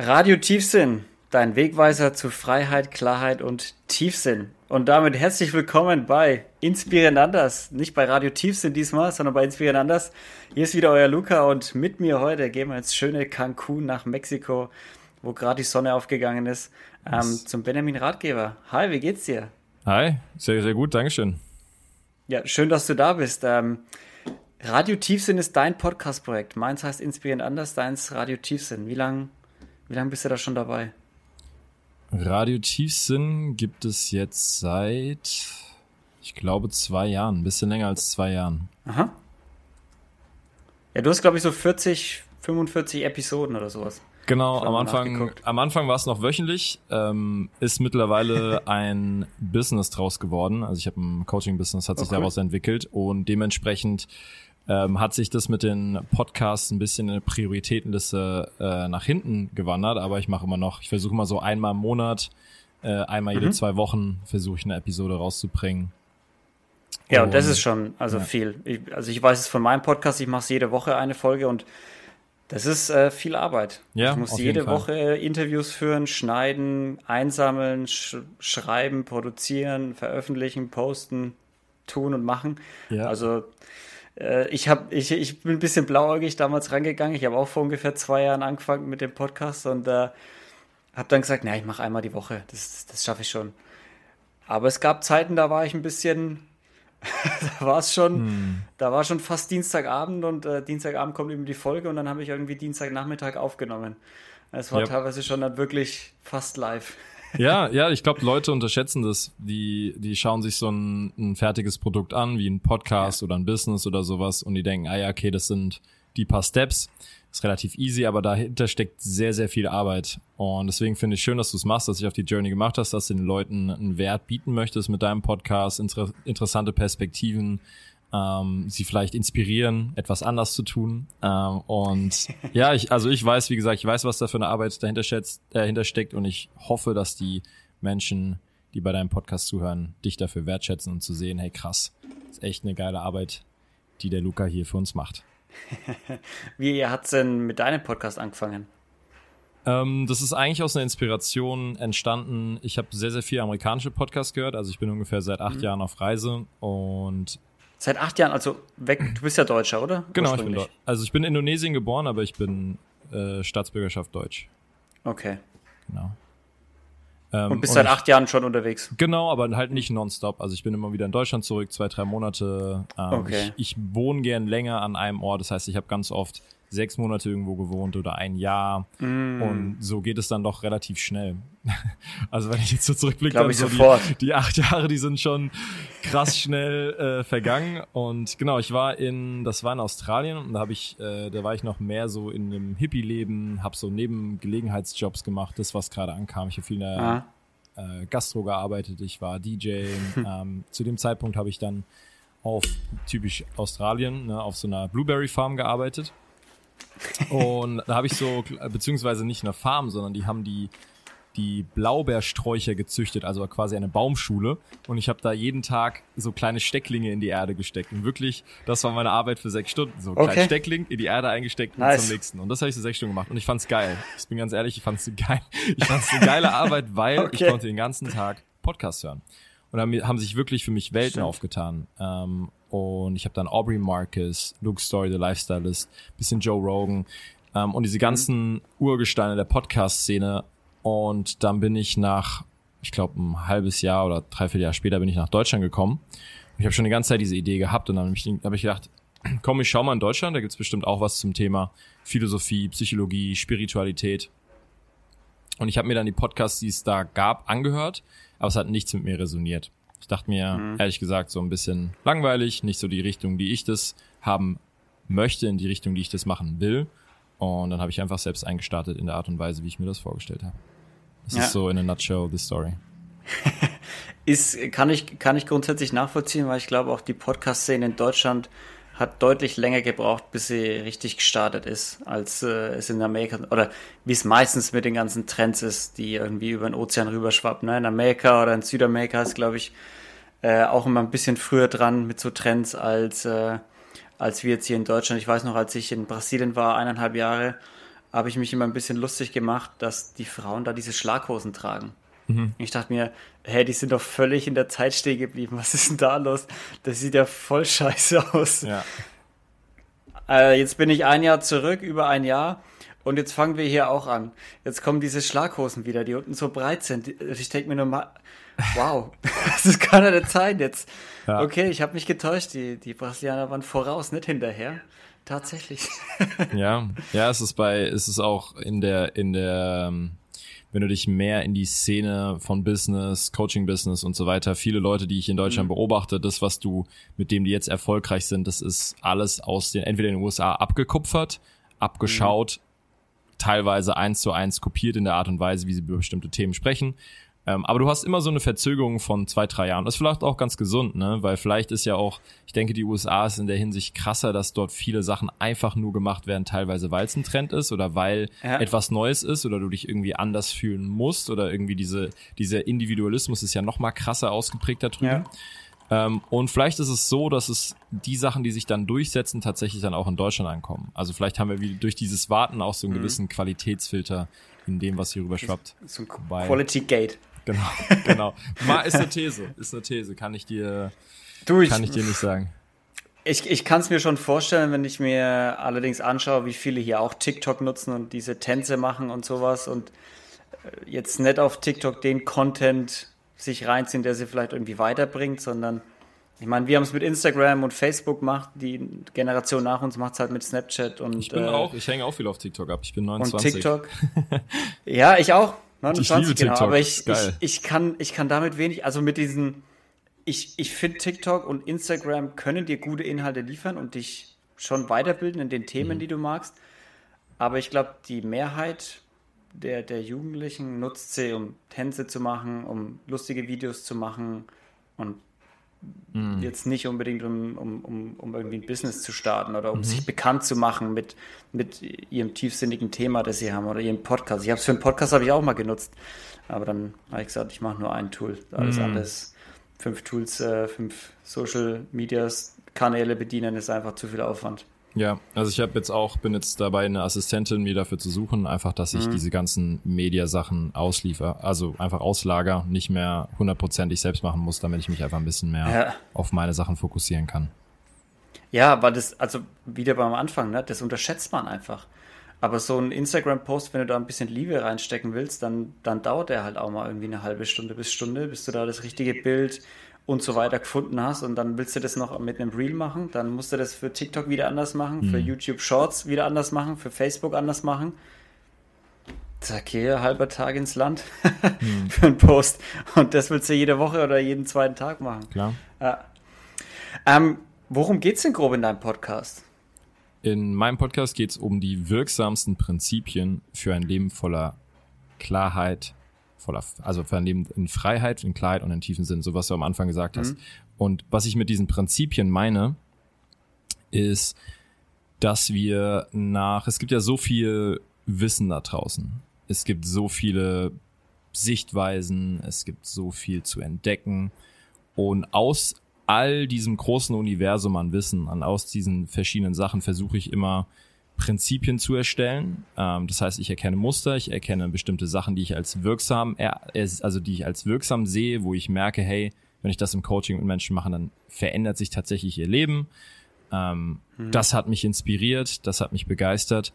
Radio Tiefsinn, dein Wegweiser zu Freiheit, Klarheit und Tiefsinn. Und damit herzlich willkommen bei Inspirierend Anders. Nicht bei Radio Tiefsinn diesmal, sondern bei Inspirierend Anders. Hier ist wieder euer Luca und mit mir heute gehen wir ins schöne Cancun nach Mexiko, wo gerade die Sonne aufgegangen ist, ähm, zum Benjamin Ratgeber. Hi, wie geht's dir? Hi, sehr, sehr gut, Dankeschön. Ja, schön, dass du da bist. Ähm, Radio Tiefsinn ist dein Podcast-Projekt. Meins heißt Inspirierend Anders, deins Radio Tiefsinn. Wie lange wie lange bist du da schon dabei? Radio Tiefsinn gibt es jetzt seit, ich glaube, zwei Jahren. Ein bisschen länger als zwei Jahren. Aha. Ja, du hast, glaube ich, so 40, 45 Episoden oder sowas. Genau, am Anfang, am Anfang war es noch wöchentlich, ähm, ist mittlerweile ein Business draus geworden. Also ich habe ein Coaching-Business, hat sich oh, cool. daraus entwickelt und dementsprechend ähm, hat sich das mit den Podcasts ein bisschen in der Prioritätenliste äh, nach hinten gewandert, aber ich mache immer noch, ich versuche immer so einmal im Monat, äh, einmal jede mhm. zwei Wochen versuche ich eine Episode rauszubringen. Ja, und, und das ist schon also ja. viel. Ich, also ich weiß es von meinem Podcast, ich mache es jede Woche eine Folge und das ist äh, viel Arbeit. Ja, ich muss jede Woche Interviews führen, schneiden, einsammeln, sch schreiben, produzieren, veröffentlichen, posten, tun und machen. Ja. Also äh, ich, hab, ich, ich bin ein bisschen blauäugig damals rangegangen. Ich habe auch vor ungefähr zwei Jahren angefangen mit dem Podcast und äh, habe dann gesagt, na, ich mache einmal die Woche. Das, das schaffe ich schon. Aber es gab Zeiten, da war ich ein bisschen, da war es schon, hm. da war schon fast Dienstagabend und äh, Dienstagabend kommt eben die Folge und dann habe ich irgendwie Dienstagnachmittag aufgenommen. Es war yep. teilweise schon dann wirklich fast live. Ja, ja, ich glaube, Leute unterschätzen das. Die, die schauen sich so ein, ein fertiges Produkt an, wie ein Podcast ja. oder ein Business oder sowas, und die denken, ah ja, okay, das sind die paar Steps. Ist relativ easy, aber dahinter steckt sehr, sehr viel Arbeit. Und deswegen finde ich schön, dass du es machst, dass du dich auf die Journey gemacht hast, dass du den Leuten einen Wert bieten möchtest mit deinem Podcast, inter interessante Perspektiven, ähm, sie vielleicht inspirieren, etwas anders zu tun. Ähm, und ja, ich, also ich weiß, wie gesagt, ich weiß, was da für eine Arbeit dahinter, schätzt, dahinter steckt und ich hoffe, dass die Menschen, die bei deinem Podcast zuhören, dich dafür wertschätzen und zu sehen, hey krass, ist echt eine geile Arbeit, die der Luca hier für uns macht. wie hat's denn mit deinem Podcast angefangen? Ähm, das ist eigentlich aus einer Inspiration entstanden. Ich habe sehr, sehr viel amerikanische Podcasts gehört. Also ich bin ungefähr seit acht mhm. Jahren auf Reise und Seit acht Jahren, also weg, du bist ja Deutscher, oder? Genau, ich bin Deutsch. Also ich bin in Indonesien geboren, aber ich bin äh, Staatsbürgerschaft Deutsch. Okay. Genau. Ähm, und bist und seit acht Jahren schon unterwegs? Genau, aber halt nicht nonstop. Also ich bin immer wieder in Deutschland zurück, zwei, drei Monate. Ähm, okay. Ich, ich wohne gern länger an einem Ort. Das heißt, ich habe ganz oft sechs Monate irgendwo gewohnt oder ein Jahr. Mm. Und so geht es dann doch relativ schnell. Also wenn ich jetzt so zurückblicke, dann so die, die, acht Jahre, die sind schon krass schnell äh, vergangen. Und genau, ich war in, das war in Australien und da habe ich, äh, da war ich noch mehr so in einem Hippie-Leben, habe so neben Gelegenheitsjobs gemacht, das was gerade ankam. Ich habe viel in der ah. äh, Gastro gearbeitet, ich war DJ. ähm, zu dem Zeitpunkt habe ich dann auf typisch Australien, ne, auf so einer Blueberry Farm gearbeitet. Und da habe ich so, beziehungsweise nicht eine Farm, sondern die haben die, die Blaubeersträucher gezüchtet, also quasi eine Baumschule. Und ich habe da jeden Tag so kleine Stecklinge in die Erde gesteckt. Und wirklich, das war meine Arbeit für sechs Stunden. So okay. kleinen Steckling in die Erde eingesteckt nice. und zum nächsten. Und das habe ich so sechs Stunden gemacht. Und ich fand's geil. Ich bin ganz ehrlich, ich fand's geil. Ich fand's eine geile Arbeit, weil okay. ich konnte den ganzen Tag Podcast hören. Und dann haben sich wirklich für mich Welten Stimmt. aufgetan. Ähm, und ich habe dann Aubrey Marcus, Luke Story, The Lifestylist, bisschen Joe Rogan ähm, und diese ganzen mhm. Urgesteine der Podcast-Szene. Und dann bin ich nach, ich glaube, ein halbes Jahr oder dreiviertel Jahr später bin ich nach Deutschland gekommen. Ich habe schon die ganze Zeit diese Idee gehabt und dann habe ich, hab ich gedacht, komm, ich schau mal in Deutschland, da gibt's bestimmt auch was zum Thema Philosophie, Psychologie, Spiritualität. Und ich habe mir dann die Podcasts, die es da gab, angehört, aber es hat nichts mit mir resoniert. Ich dachte mir, mhm. ehrlich gesagt, so ein bisschen langweilig, nicht so die Richtung, die ich das haben möchte, in die Richtung, die ich das machen will. Und dann habe ich einfach selbst eingestartet in der Art und Weise, wie ich mir das vorgestellt habe. Das ja. ist so in a nutshell the story. ist, kann ich, kann ich grundsätzlich nachvollziehen, weil ich glaube auch die Podcast-Szene in Deutschland hat deutlich länger gebraucht, bis sie richtig gestartet ist, als äh, es in Amerika oder wie es meistens mit den ganzen Trends ist, die irgendwie über den Ozean rüberschwappen. Ne? In Amerika oder in Südamerika ist, glaube ich, äh, auch immer ein bisschen früher dran mit so Trends als, äh, als wir jetzt hier in Deutschland. Ich weiß noch, als ich in Brasilien war, eineinhalb Jahre, habe ich mich immer ein bisschen lustig gemacht, dass die Frauen da diese Schlaghosen tragen. Mhm. Ich dachte mir, hä, die sind doch völlig in der Zeit stehen geblieben. Was ist denn da los? Das sieht ja voll scheiße aus. Ja. Äh, jetzt bin ich ein Jahr zurück, über ein Jahr. Und jetzt fangen wir hier auch an. Jetzt kommen diese Schlaghosen wieder, die unten so breit sind. Ich denke mir nur mal, wow, das kann ja nicht sein jetzt. Ja. Okay, ich habe mich getäuscht. Die, die Brasilianer waren voraus, nicht hinterher. Tatsächlich. ja, ja, es ist bei, es ist auch in der, in der, ähm, wenn du dich mehr in die Szene von Business, Coaching-Business und so weiter, viele Leute, die ich in Deutschland mhm. beobachte, das, was du, mit dem die jetzt erfolgreich sind, das ist alles aus den, entweder in den USA abgekupfert, abgeschaut, mhm. teilweise eins zu eins kopiert in der Art und Weise, wie sie über bestimmte Themen sprechen ähm, aber du hast immer so eine Verzögerung von zwei, drei Jahren. Das ist vielleicht auch ganz gesund, ne? Weil vielleicht ist ja auch, ich denke, die USA ist in der Hinsicht krasser, dass dort viele Sachen einfach nur gemacht werden, teilweise weil es ein Trend ist oder weil ja. etwas Neues ist oder du dich irgendwie anders fühlen musst oder irgendwie diese, dieser Individualismus ist ja noch mal krasser ausgeprägt da drüben. Ja. Ähm, und vielleicht ist es so, dass es die Sachen, die sich dann durchsetzen, tatsächlich dann auch in Deutschland ankommen. Also vielleicht haben wir wie durch dieses Warten auch so einen mhm. gewissen Qualitätsfilter in dem, was hier rüber schwappt. So ein Quality Gate. Genau, genau. Mal ist eine These, ist eine These, kann ich dir, du, ich, kann ich dir nicht sagen. Ich, ich kann es mir schon vorstellen, wenn ich mir allerdings anschaue, wie viele hier auch TikTok nutzen und diese Tänze machen und sowas und äh, jetzt nicht auf TikTok den Content sich reinziehen, der sie vielleicht irgendwie weiterbringt, sondern ich meine, wir haben es mit Instagram und Facebook gemacht, die Generation nach uns macht es halt mit Snapchat und. Ich bin äh, auch, ich hänge auch viel auf TikTok ab. Ich bin 29. Und TikTok. ja, ich auch. 29, genau. TikTok. Aber ich, ich, ich, kann, ich kann damit wenig, also mit diesen, ich, ich finde TikTok und Instagram können dir gute Inhalte liefern und dich schon weiterbilden in den Themen, mhm. die du magst. Aber ich glaube, die Mehrheit der, der Jugendlichen nutzt sie, um Tänze zu machen, um lustige Videos zu machen und Mhm. Jetzt nicht unbedingt, um, um, um, um irgendwie ein Business zu starten oder um mhm. sich bekannt zu machen mit, mit ihrem tiefsinnigen Thema, das sie haben oder ihrem Podcast. Ich habe es für einen Podcast habe ich auch mal genutzt, aber dann habe ich gesagt, ich mache nur ein Tool. Alles mhm. andere, fünf Tools, äh, fünf Social Medias Kanäle bedienen, ist einfach zu viel Aufwand. Ja, also ich habe jetzt auch, bin jetzt dabei, eine Assistentin mir dafür zu suchen, einfach, dass ich mhm. diese ganzen Mediasachen ausliefer, also einfach auslager, nicht mehr hundertprozentig selbst machen muss, damit ich mich einfach ein bisschen mehr ja. auf meine Sachen fokussieren kann. Ja, weil das, also wieder beim Anfang, ne, das unterschätzt man einfach. Aber so ein Instagram-Post, wenn du da ein bisschen Liebe reinstecken willst, dann, dann dauert der halt auch mal irgendwie eine halbe Stunde bis Stunde, bis du da das richtige Bild und so weiter gefunden hast und dann willst du das noch mit einem Reel machen, dann musst du das für TikTok wieder anders machen, mhm. für YouTube Shorts wieder anders machen, für Facebook anders machen. Zack, hier halber Tag ins Land mhm. für einen Post. Und das willst du jede Woche oder jeden zweiten Tag machen. Klar. Ja. Ähm, worum es denn grob in deinem Podcast? In meinem Podcast geht es um die wirksamsten Prinzipien für ein Leben voller Klarheit, voller, also Leben in Freiheit, in Klarheit und in tiefen Sinn, so was du am Anfang gesagt hast. Mhm. Und was ich mit diesen Prinzipien meine, ist, dass wir nach, es gibt ja so viel Wissen da draußen. Es gibt so viele Sichtweisen, es gibt so viel zu entdecken. Und aus all diesem großen Universum an Wissen, an aus diesen verschiedenen Sachen versuche ich immer Prinzipien zu erstellen. Ähm, das heißt, ich erkenne Muster, ich erkenne bestimmte Sachen, die ich als wirksam, also die ich als wirksam sehe, wo ich merke, hey, wenn ich das im Coaching mit Menschen mache, dann verändert sich tatsächlich ihr Leben. Ähm, mhm. Das hat mich inspiriert, das hat mich begeistert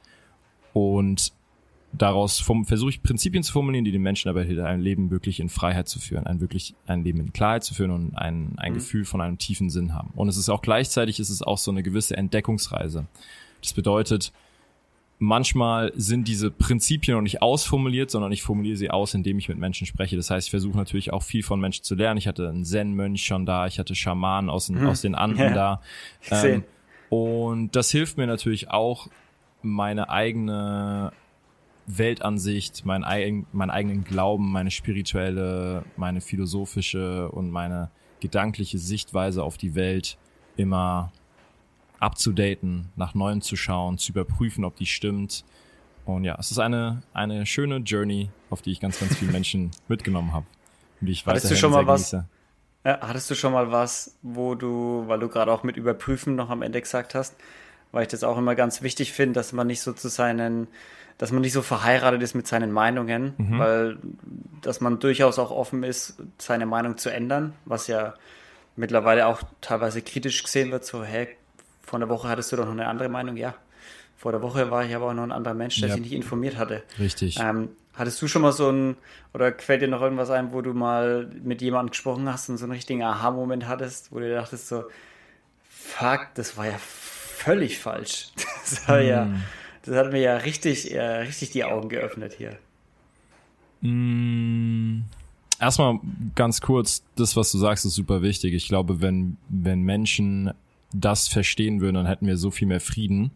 und daraus versuche ich Prinzipien zu formulieren, die den Menschen dabei helfen, ein Leben wirklich in Freiheit zu führen, ein wirklich ein Leben in Klarheit zu führen und ein, ein mhm. Gefühl von einem tiefen Sinn haben. Und es ist auch gleichzeitig, ist es auch so eine gewisse Entdeckungsreise. Das bedeutet, manchmal sind diese Prinzipien noch nicht ausformuliert, sondern ich formuliere sie aus, indem ich mit Menschen spreche. Das heißt, ich versuche natürlich auch viel von Menschen zu lernen. Ich hatte einen Zen-Mönch schon da, ich hatte Schamanen aus den, hm. aus den Anden ja. da. Ähm, und das hilft mir natürlich auch, meine eigene Weltansicht, mein eigen, meinen eigenen Glauben, meine spirituelle, meine philosophische und meine gedankliche Sichtweise auf die Welt immer abzudaten, nach Neuem zu schauen, zu überprüfen, ob die stimmt. Und ja, es ist eine, eine schöne Journey, auf die ich ganz, ganz viele Menschen mitgenommen habe. Und die ich hattest du schon mal was? Ja, hattest du schon mal was, wo du, weil du gerade auch mit Überprüfen noch am Ende gesagt hast, weil ich das auch immer ganz wichtig finde, dass man nicht so zu seinen dass man nicht so verheiratet ist mit seinen Meinungen, mhm. weil dass man durchaus auch offen ist, seine Meinung zu ändern, was ja mittlerweile auch teilweise kritisch gesehen wird, so, hey, vor einer Woche hattest du doch noch eine andere Meinung, ja. Vor der Woche war ich aber auch noch ein anderer Mensch, der ja. sich nicht informiert hatte. Richtig. Ähm, hattest du schon mal so ein, oder fällt dir noch irgendwas ein, wo du mal mit jemandem gesprochen hast und so einen richtigen Aha-Moment hattest, wo du dachtest so, fuck, das war ja völlig falsch. Das war hm. ja, das hat mir ja richtig, äh, richtig die Augen geöffnet hier. Hm. Erstmal ganz kurz, das, was du sagst, ist super wichtig. Ich glaube, wenn, wenn Menschen das verstehen würden, dann hätten wir so viel mehr Frieden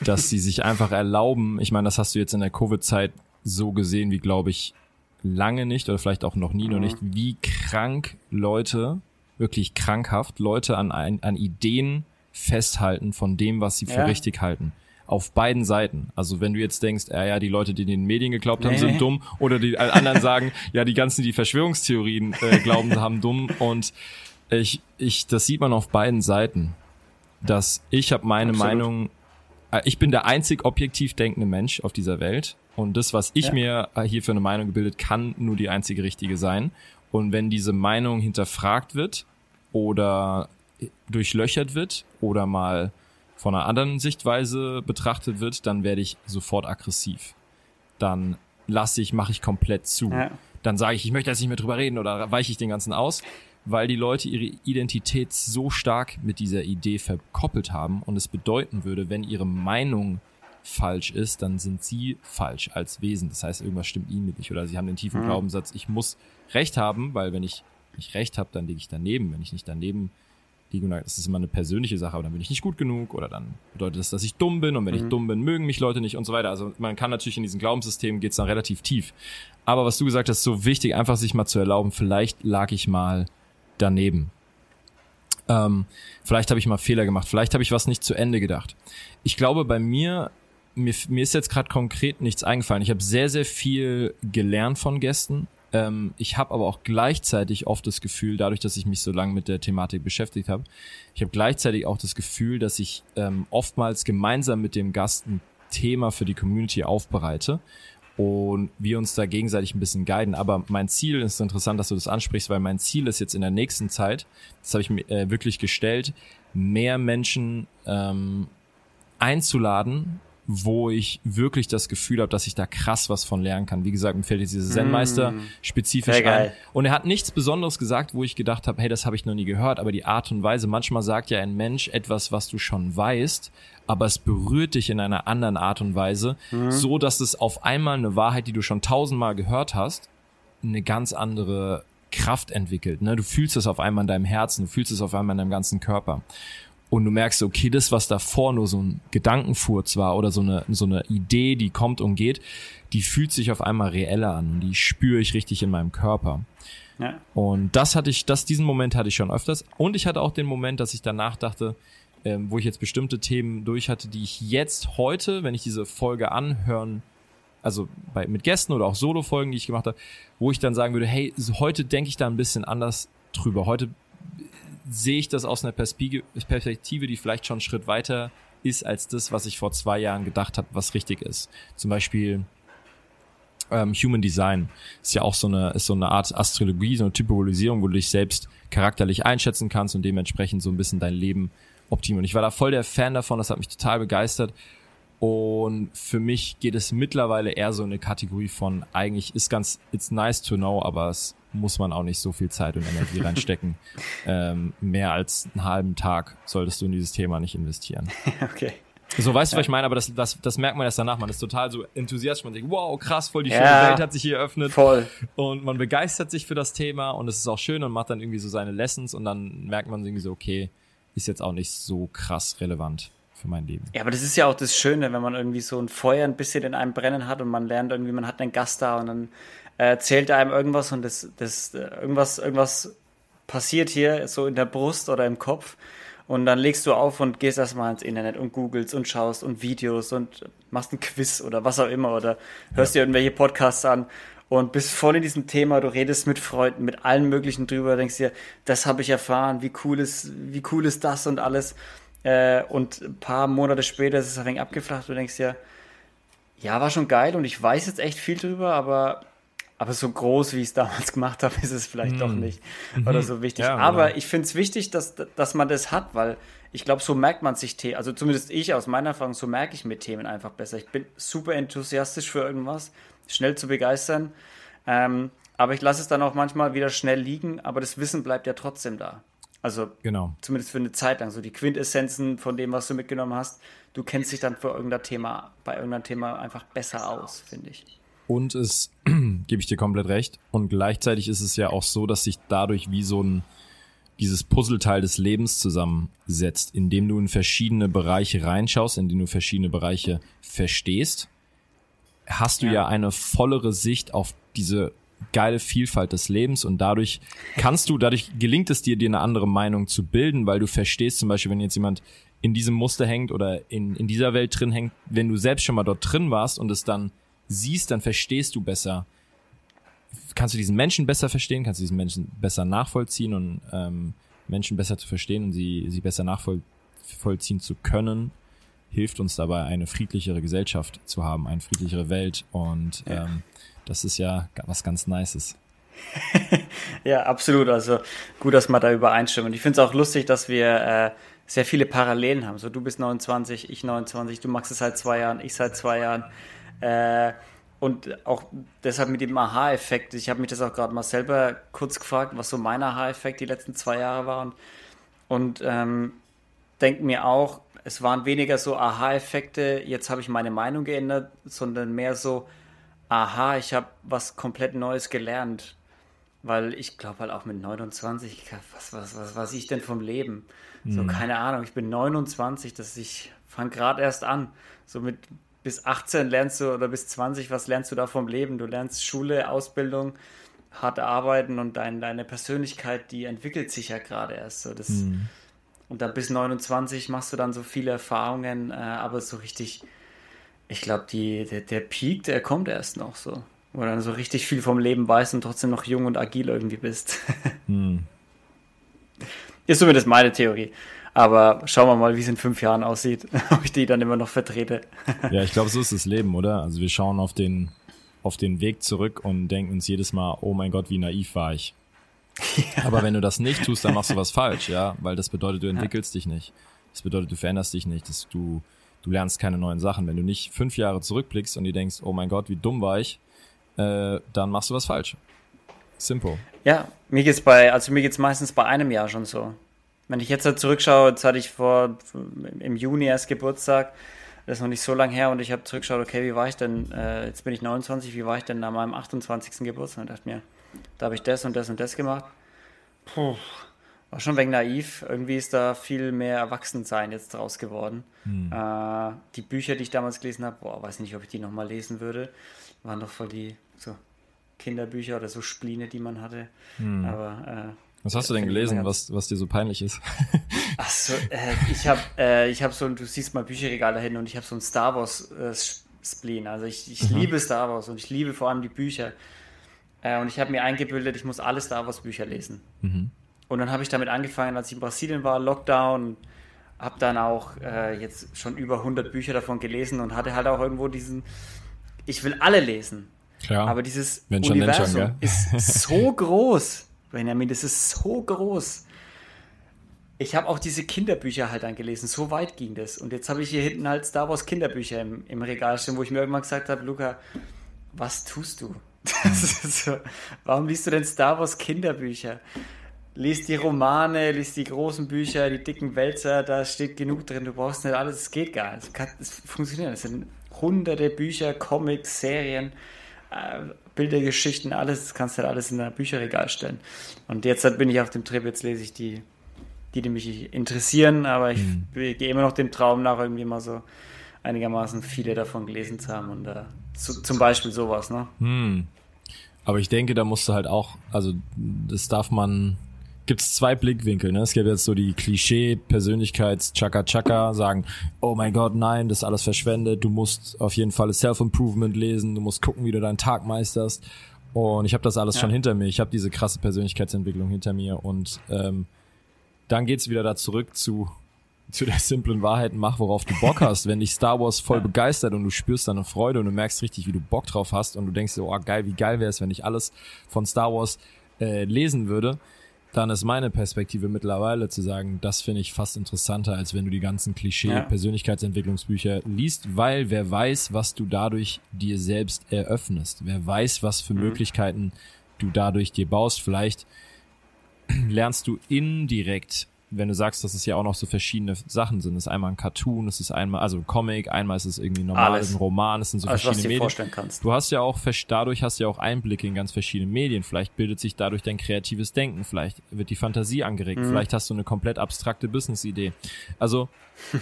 dass sie sich einfach erlauben, ich meine, das hast du jetzt in der Covid-Zeit so gesehen, wie glaube ich lange nicht oder vielleicht auch noch nie mhm. noch nicht, wie krank Leute, wirklich krankhaft, Leute an, an Ideen festhalten von dem, was sie für ja. richtig halten. Auf beiden Seiten. Also wenn du jetzt denkst, ja, ja, die Leute, die den Medien geglaubt haben, nee. sind dumm, oder die anderen sagen, ja, die ganzen, die Verschwörungstheorien äh, glauben, haben dumm. Und ich, ich, das sieht man auf beiden Seiten. Dass ich habe meine Absolut. Meinung äh, ich bin der einzig objektiv denkende Mensch auf dieser Welt. Und das, was ich ja. mir äh, hier für eine Meinung gebildet, kann nur die einzige richtige sein. Und wenn diese Meinung hinterfragt wird oder durchlöchert wird oder mal von einer anderen Sichtweise betrachtet wird, dann werde ich sofort aggressiv. Dann lasse ich, mache ich komplett zu. Ja. Dann sage ich, ich möchte jetzt nicht mehr drüber reden oder weiche ich den ganzen aus weil die Leute ihre Identität so stark mit dieser Idee verkoppelt haben und es bedeuten würde, wenn ihre Meinung falsch ist, dann sind sie falsch als Wesen. Das heißt, irgendwas stimmt ihnen nicht oder sie haben den tiefen mhm. Glaubenssatz, ich muss Recht haben, weil wenn ich nicht Recht habe, dann liege ich daneben. Wenn ich nicht daneben liege, das ist immer eine persönliche Sache, aber dann bin ich nicht gut genug oder dann bedeutet das, dass ich dumm bin und wenn mhm. ich dumm bin, mögen mich Leute nicht und so weiter. Also man kann natürlich in diesem Glaubenssystem geht es dann relativ tief. Aber was du gesagt hast, so wichtig, einfach sich mal zu erlauben, vielleicht lag ich mal daneben. Ähm, vielleicht habe ich mal Fehler gemacht, vielleicht habe ich was nicht zu Ende gedacht. Ich glaube, bei mir, mir, mir ist jetzt gerade konkret nichts eingefallen. Ich habe sehr, sehr viel gelernt von Gästen. Ähm, ich habe aber auch gleichzeitig oft das Gefühl, dadurch, dass ich mich so lange mit der Thematik beschäftigt habe, ich habe gleichzeitig auch das Gefühl, dass ich ähm, oftmals gemeinsam mit dem Gast ein Thema für die Community aufbereite und wir uns da gegenseitig ein bisschen guiden. Aber mein Ziel ist interessant, dass du das ansprichst, weil mein Ziel ist jetzt in der nächsten Zeit, das habe ich mir äh, wirklich gestellt, mehr Menschen ähm, einzuladen, wo ich wirklich das Gefühl habe, dass ich da krass was von lernen kann. Wie gesagt, mir fällt jetzt dieser Zen-Meister mm, spezifisch ein. Und er hat nichts Besonderes gesagt, wo ich gedacht habe, hey, das habe ich noch nie gehört. Aber die Art und Weise, manchmal sagt ja ein Mensch etwas, was du schon weißt, aber es berührt dich in einer anderen Art und Weise, mhm. so dass es auf einmal eine Wahrheit, die du schon tausendmal gehört hast, eine ganz andere Kraft entwickelt. Ne? Du fühlst es auf einmal in deinem Herzen, du fühlst es auf einmal in deinem ganzen Körper und du merkst, okay, das, was davor nur so ein Gedankenfurz war oder so eine, so eine Idee, die kommt und geht, die fühlt sich auf einmal reeller an und die spüre ich richtig in meinem Körper. Ja. Und das hatte ich, das, diesen Moment hatte ich schon öfters. Und ich hatte auch den Moment, dass ich danach dachte, ähm, wo ich jetzt bestimmte Themen durch hatte, die ich jetzt heute, wenn ich diese Folge anhören, also bei, mit Gästen oder auch Solo-Folgen, die ich gemacht habe, wo ich dann sagen würde, hey, heute denke ich da ein bisschen anders drüber. Heute sehe ich das aus einer Perspektive, die vielleicht schon einen Schritt weiter ist als das, was ich vor zwei Jahren gedacht habe, was richtig ist. Zum Beispiel ähm, Human Design ist ja auch so eine, ist so eine Art Astrologie, so eine Typologisierung, wo du dich selbst charakterlich einschätzen kannst und dementsprechend so ein bisschen dein Leben optimieren. Ich war da voll der Fan davon, das hat mich total begeistert. Und für mich geht es mittlerweile eher so in eine Kategorie von eigentlich ist ganz, it's nice to know, aber es muss man auch nicht so viel Zeit und Energie reinstecken. ähm, mehr als einen halben Tag solltest du in dieses Thema nicht investieren. Okay. So, weißt du, was ich meine? Aber das, das, das merkt man erst danach. Man ist total so enthusiastisch. Man denkt, wow, krass, voll die schöne ja, Welt hat sich hier eröffnet. Voll. Und man begeistert sich für das Thema und es ist auch schön und macht dann irgendwie so seine Lessons und dann merkt man irgendwie so, okay, ist jetzt auch nicht so krass relevant für mein Leben. Ja, aber das ist ja auch das Schöne, wenn man irgendwie so ein Feuer ein bisschen in einem brennen hat und man lernt irgendwie, man hat einen Gast da und dann erzählt einem irgendwas und das, das, irgendwas, irgendwas passiert hier so in der Brust oder im Kopf. Und dann legst du auf und gehst erstmal ins Internet und googelst und schaust und Videos und machst ein Quiz oder was auch immer oder hörst ja. dir irgendwelche Podcasts an und bist voll in diesem Thema, du redest mit Freunden, mit allen möglichen drüber, denkst dir, das habe ich erfahren, wie cool ist, wie cool ist das und alles. Äh, und ein paar Monate später ist es ein wenig abgeflacht, du denkst dir, Ja, war schon geil und ich weiß jetzt echt viel drüber, aber, aber so groß, wie ich es damals gemacht habe, ist es vielleicht mm. doch nicht. Oder so wichtig. Ja, aber ja. ich finde es wichtig, dass, dass man das hat, weil ich glaube, so merkt man sich Themen, also zumindest ich aus meiner Erfahrung, so merke ich mir Themen einfach besser. Ich bin super enthusiastisch für irgendwas, schnell zu begeistern. Ähm, aber ich lasse es dann auch manchmal wieder schnell liegen, aber das Wissen bleibt ja trotzdem da. Also genau. zumindest für eine Zeit lang. So die Quintessenzen von dem, was du mitgenommen hast, du kennst dich dann für irgendein Thema, bei irgendeinem Thema einfach besser aus, finde ich. Und es, gebe ich dir komplett recht. Und gleichzeitig ist es ja auch so, dass sich dadurch wie so ein dieses Puzzleteil des Lebens zusammensetzt, indem du in verschiedene Bereiche reinschaust, indem du verschiedene Bereiche verstehst, hast du ja, ja eine vollere Sicht auf diese geile Vielfalt des Lebens und dadurch kannst du, dadurch gelingt es dir, dir eine andere Meinung zu bilden, weil du verstehst zum Beispiel, wenn jetzt jemand in diesem Muster hängt oder in, in dieser Welt drin hängt, wenn du selbst schon mal dort drin warst und es dann siehst, dann verstehst du besser, kannst du diesen Menschen besser verstehen, kannst du diesen Menschen besser nachvollziehen und ähm, Menschen besser zu verstehen und sie, sie besser nachvollziehen zu können, hilft uns dabei, eine friedlichere Gesellschaft zu haben, eine friedlichere Welt und ja. ähm, das ist ja was ganz Nices. ja, absolut. Also gut, dass wir da übereinstimmen. Und ich finde es auch lustig, dass wir äh, sehr viele Parallelen haben. So, du bist 29, ich 29, du machst es seit zwei Jahren, ich seit zwei Jahren. Äh, und auch deshalb mit dem Aha-Effekt. Ich habe mich das auch gerade mal selber kurz gefragt, was so mein Aha-Effekt die letzten zwei Jahre war. Und, und ähm, denke mir auch, es waren weniger so Aha-Effekte, jetzt habe ich meine Meinung geändert, sondern mehr so, aha, ich habe was komplett Neues gelernt. Weil ich glaube halt auch mit 29, was, was, was weiß ich denn vom Leben? Mhm. So, keine Ahnung, ich bin 29, dass ich fange gerade erst an. So mit bis 18 lernst du oder bis 20, was lernst du da vom Leben? Du lernst Schule, Ausbildung, hart arbeiten und dein, deine Persönlichkeit, die entwickelt sich ja gerade erst so. Das, mhm. Und dann bis 29 machst du dann so viele Erfahrungen, äh, aber so richtig, ich glaube, der, der Peak, der kommt erst noch so. Wo du dann so richtig viel vom Leben weißt und trotzdem noch jung und agil irgendwie bist. mhm. Ist zumindest meine Theorie. Aber schauen wir mal, wie es in fünf Jahren aussieht, ob ich die dann immer noch vertrete. ja, ich glaube, so ist das Leben, oder? Also wir schauen auf den, auf den Weg zurück und denken uns jedes Mal, oh mein Gott, wie naiv war ich. Ja. Aber wenn du das nicht tust, dann machst du was falsch, ja, weil das bedeutet, du entwickelst ja. dich nicht. Das bedeutet, du veränderst dich nicht, dass du, du lernst keine neuen Sachen. Wenn du nicht fünf Jahre zurückblickst und dir denkst, oh mein Gott, wie dumm war ich, äh, dann machst du was falsch. Simple. Ja, mir geht's bei, also mir geht's meistens bei einem Jahr schon so. Wenn ich jetzt zurückschaue, jetzt hatte ich vor im Juni erst Geburtstag, das ist noch nicht so lange her und ich habe zurückgeschaut, okay, wie war ich denn, äh, jetzt bin ich 29, wie war ich denn an meinem 28. Geburtstag? Und dachte mir, da habe ich das und das und das gemacht. Puh, war schon ein wenig naiv. Irgendwie ist da viel mehr Erwachsensein jetzt draus geworden. Hm. Äh, die Bücher, die ich damals gelesen habe, boah, weiß nicht, ob ich die nochmal lesen würde, waren doch voll die so Kinderbücher oder so Spline, die man hatte. Hm. Aber äh, was hast du denn gelesen, was, was dir so peinlich ist? Achso, äh, ich habe äh, ich hab so, du siehst mal Bücherregal da hinten und ich habe so ein Star Wars äh, Spleen. Also ich, ich mhm. liebe Star Wars und ich liebe vor allem die Bücher. Äh, und ich habe mir eingebildet, ich muss alle Star Wars Bücher lesen. Mhm. Und dann habe ich damit angefangen, als ich in Brasilien war, Lockdown, habe dann auch äh, jetzt schon über 100 Bücher davon gelesen und hatte halt auch irgendwo diesen, ich will alle lesen. Klar. Aber dieses Mensch Universum ist so groß. Benjamin, das ist so groß. Ich habe auch diese Kinderbücher halt angelesen, so weit ging das. Und jetzt habe ich hier hinten halt Star Wars Kinderbücher im, im Regal stehen, wo ich mir irgendwann gesagt habe, Luca, was tust du? so, warum liest du denn Star Wars Kinderbücher? Lies die Romane, lies die großen Bücher, die dicken Wälzer, da steht genug drin, du brauchst nicht alles, es geht gar nicht. Es funktioniert. Es sind hunderte Bücher, Comics, Serien, Bildergeschichten, alles, kannst du halt alles in dein Bücherregal stellen. Und jetzt bin ich auf dem Trip, jetzt lese ich die, die, die mich interessieren, aber ich mhm. gehe immer noch dem Traum nach, irgendwie mal so einigermaßen viele davon gelesen zu haben und uh, so, zum Beispiel sowas, ne? Mhm. Aber ich denke, da musst du halt auch, also das darf man gibt es zwei Blickwinkel. Ne? Es gibt jetzt so die Klischee-Persönlichkeits-Chaka-Chaka, sagen, oh mein Gott, nein, das ist alles verschwendet, du musst auf jeden Fall Self-Improvement lesen, du musst gucken, wie du deinen Tag meisterst. Und ich habe das alles ja. schon hinter mir. Ich habe diese krasse Persönlichkeitsentwicklung hinter mir. Und ähm, dann geht's wieder da zurück zu, zu der simplen Wahrheit, mach, worauf du Bock hast. Wenn dich Star Wars voll begeistert und du spürst deine Freude und du merkst richtig, wie du Bock drauf hast und du denkst oh geil, wie geil wäre es, wenn ich alles von Star Wars äh, lesen würde, dann ist meine Perspektive mittlerweile zu sagen, das finde ich fast interessanter, als wenn du die ganzen Klischee-Persönlichkeitsentwicklungsbücher liest, weil wer weiß, was du dadurch dir selbst eröffnest. Wer weiß, was für mhm. Möglichkeiten du dadurch dir baust. Vielleicht lernst du indirekt wenn du sagst, dass es ja auch noch so verschiedene Sachen sind. Es ist einmal ein Cartoon, es ist einmal, also ein Comic, einmal ist es irgendwie normal, Alles. ein Roman, es sind so Alles, verschiedene Medien. Vorstellen kannst. Du hast ja auch, dadurch hast du ja auch Einblicke in ganz verschiedene Medien. Vielleicht bildet sich dadurch dein kreatives Denken, vielleicht wird die Fantasie angeregt, mhm. vielleicht hast du eine komplett abstrakte Business-Idee. Also,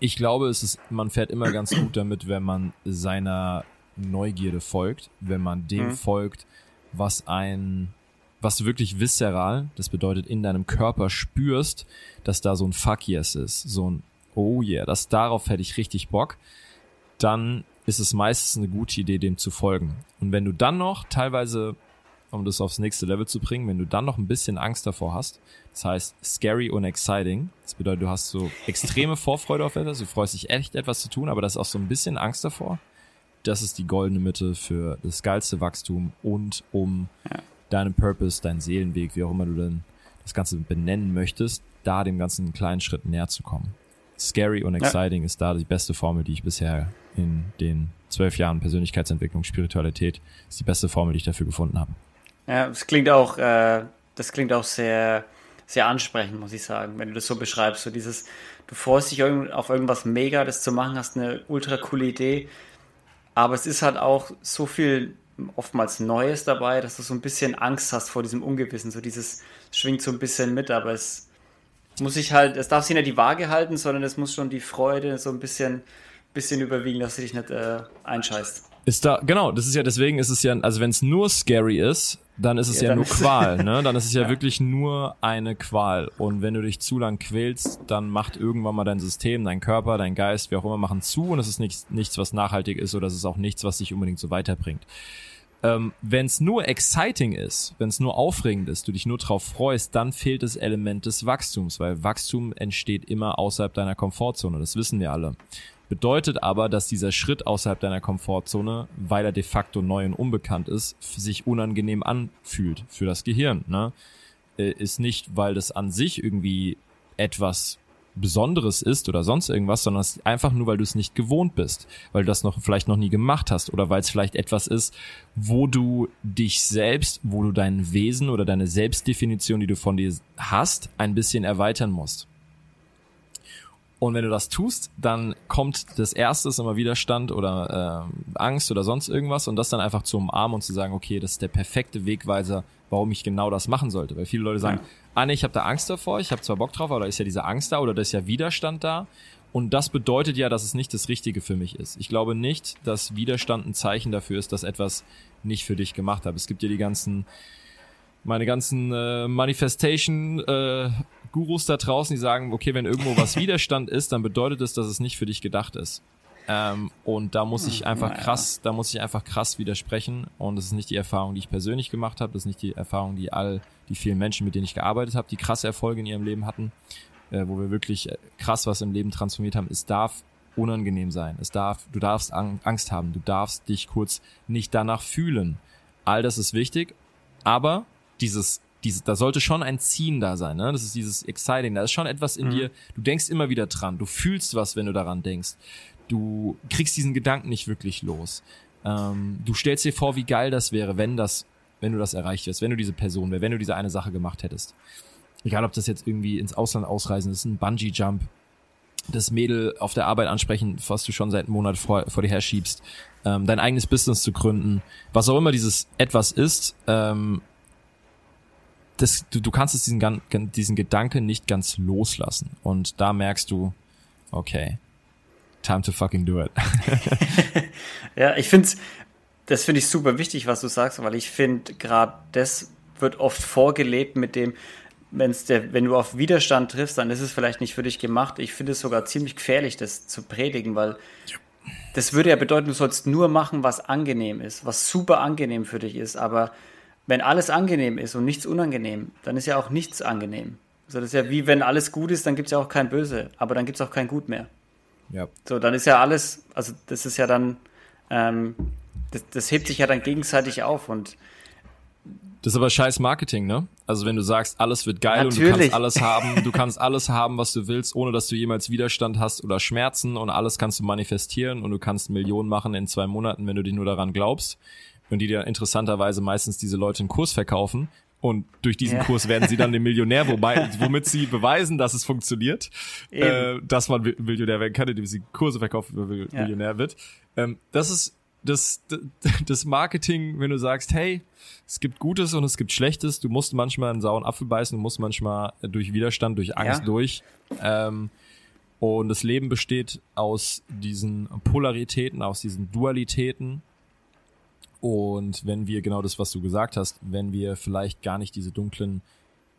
ich glaube, es ist, man fährt immer ganz gut damit, wenn man seiner Neugierde folgt, wenn man dem mhm. folgt, was ein was du wirklich visceral, das bedeutet in deinem Körper spürst, dass da so ein Fuck yes ist, so ein Oh yeah, das darauf hätte ich richtig Bock, dann ist es meistens eine gute Idee, dem zu folgen. Und wenn du dann noch teilweise, um das aufs nächste Level zu bringen, wenn du dann noch ein bisschen Angst davor hast, das heißt scary und exciting, das bedeutet, du hast so extreme Vorfreude auf etwas, du freust dich echt etwas zu tun, aber das ist auch so ein bisschen Angst davor. Das ist die goldene Mitte für das geilste Wachstum und um ja deinem Purpose, deinen Seelenweg, wie auch immer du denn das Ganze benennen möchtest, da dem ganzen kleinen Schritt näher zu kommen. Scary und exciting ja. ist da die beste Formel, die ich bisher in den zwölf Jahren Persönlichkeitsentwicklung, Spiritualität, ist die beste Formel, die ich dafür gefunden habe. Ja, das klingt auch, äh, das klingt auch sehr, sehr ansprechend, muss ich sagen, wenn du das so beschreibst. So dieses, du freust dich auf irgendwas mega, das zu machen, hast eine ultra coole Idee, aber es ist halt auch so viel oftmals Neues dabei, dass du so ein bisschen Angst hast vor diesem Ungewissen. So dieses schwingt so ein bisschen mit, aber es muss sich halt, es darf sich nicht die Waage halten, sondern es muss schon die Freude so ein bisschen, bisschen überwiegen, dass du dich nicht äh, einscheißt. Ist da, genau, das ist ja, deswegen ist es ja, also wenn es nur scary ist, dann ist es ja, ja nur Qual, ne? Dann ist es ja, ja, wirklich nur eine Qual. Und wenn du dich zu lang quälst, dann macht irgendwann mal dein System, dein Körper, dein Geist, wie auch immer, machen zu und es ist nichts, nichts, was nachhaltig ist oder es ist auch nichts, was dich unbedingt so weiterbringt. Ähm, wenn es nur exciting ist, wenn es nur aufregend ist, du dich nur drauf freust, dann fehlt das Element des Wachstums, weil Wachstum entsteht immer außerhalb deiner Komfortzone. Das wissen wir alle. Bedeutet aber, dass dieser Schritt außerhalb deiner Komfortzone, weil er de facto neu und unbekannt ist, sich unangenehm anfühlt für das Gehirn. Ne? Äh, ist nicht, weil das an sich irgendwie etwas Besonderes ist oder sonst irgendwas, sondern es ist einfach nur, weil du es nicht gewohnt bist, weil du das noch vielleicht noch nie gemacht hast oder weil es vielleicht etwas ist, wo du dich selbst, wo du dein Wesen oder deine Selbstdefinition, die du von dir hast, ein bisschen erweitern musst. Und wenn du das tust, dann kommt das erste immer Widerstand oder äh, Angst oder sonst irgendwas und das dann einfach zu umarmen und zu sagen, okay, das ist der perfekte Wegweiser, warum ich genau das machen sollte. Weil viele Leute sagen, ja. ah nee, ich habe da Angst davor, ich habe zwar Bock drauf, aber da ist ja diese Angst da oder da ist ja Widerstand da. Und das bedeutet ja, dass es nicht das Richtige für mich ist. Ich glaube nicht, dass Widerstand ein Zeichen dafür ist, dass etwas nicht für dich gemacht habe. Es gibt ja die ganzen meine ganzen äh, Manifestation äh, Gurus da draußen, die sagen, okay, wenn irgendwo was Widerstand ist, dann bedeutet es, dass es nicht für dich gedacht ist. Ähm, und da muss ich hm, einfach krass, da muss ich einfach krass widersprechen. Und das ist nicht die Erfahrung, die ich persönlich gemacht habe, das ist nicht die Erfahrung, die all die vielen Menschen, mit denen ich gearbeitet habe, die krasse Erfolge in ihrem Leben hatten, äh, wo wir wirklich äh, krass was im Leben transformiert haben. Es darf unangenehm sein. Es darf, du darfst Angst haben, du darfst dich kurz nicht danach fühlen. All das ist wichtig, aber dieses diese, da sollte schon ein Ziehen da sein, ne? Das ist dieses Exciting, da ist schon etwas in mhm. dir, du denkst immer wieder dran, du fühlst was, wenn du daran denkst. Du kriegst diesen Gedanken nicht wirklich los. Ähm, du stellst dir vor, wie geil das wäre, wenn das, wenn du das erreicht wirst, wenn du diese Person wär, wenn du diese eine Sache gemacht hättest. Egal, ob das jetzt irgendwie ins Ausland ausreisen ist, ein Bungee-Jump, das Mädel auf der Arbeit ansprechen, was du schon seit einem Monat vor, vor dir her schiebst, ähm, dein eigenes Business zu gründen, was auch immer dieses etwas ist, ähm, das, du, du kannst es diesen, diesen Gedanken nicht ganz loslassen. Und da merkst du, okay, time to fucking do it. ja, ich finde das finde ich super wichtig, was du sagst, weil ich finde, gerade das wird oft vorgelebt mit dem, wenn's der, wenn du auf Widerstand triffst, dann ist es vielleicht nicht für dich gemacht. Ich finde es sogar ziemlich gefährlich, das zu predigen, weil das würde ja bedeuten, du sollst nur machen, was angenehm ist, was super angenehm für dich ist, aber wenn alles angenehm ist und nichts unangenehm, dann ist ja auch nichts angenehm. Also das ist ja wie wenn alles gut ist, dann gibt es ja auch kein Böse, aber dann gibt es auch kein Gut mehr. Ja. So, dann ist ja alles, also das ist ja dann, ähm, das, das hebt sich ja dann gegenseitig auf und das ist aber scheiß Marketing, ne? Also wenn du sagst, alles wird geil Natürlich. und du kannst alles haben, du kannst alles haben, was du willst, ohne dass du jemals Widerstand hast oder Schmerzen und alles kannst du manifestieren und du kannst Millionen machen in zwei Monaten, wenn du dich nur daran glaubst. Und die dir interessanterweise meistens diese Leute einen Kurs verkaufen, und durch diesen ja. Kurs werden sie dann den Millionär, wobei, womit sie beweisen, dass es funktioniert, äh, dass man Millionär werden kann, indem sie Kurse verkaufen, wenn man Millionär wird. Ähm, das ist das, das Marketing, wenn du sagst, hey, es gibt Gutes und es gibt Schlechtes, du musst manchmal einen sauren Apfel beißen, du musst manchmal durch Widerstand, durch Angst ja. durch. Ähm, und das Leben besteht aus diesen Polaritäten, aus diesen Dualitäten. Und wenn wir genau das, was du gesagt hast, wenn wir vielleicht gar nicht diese dunklen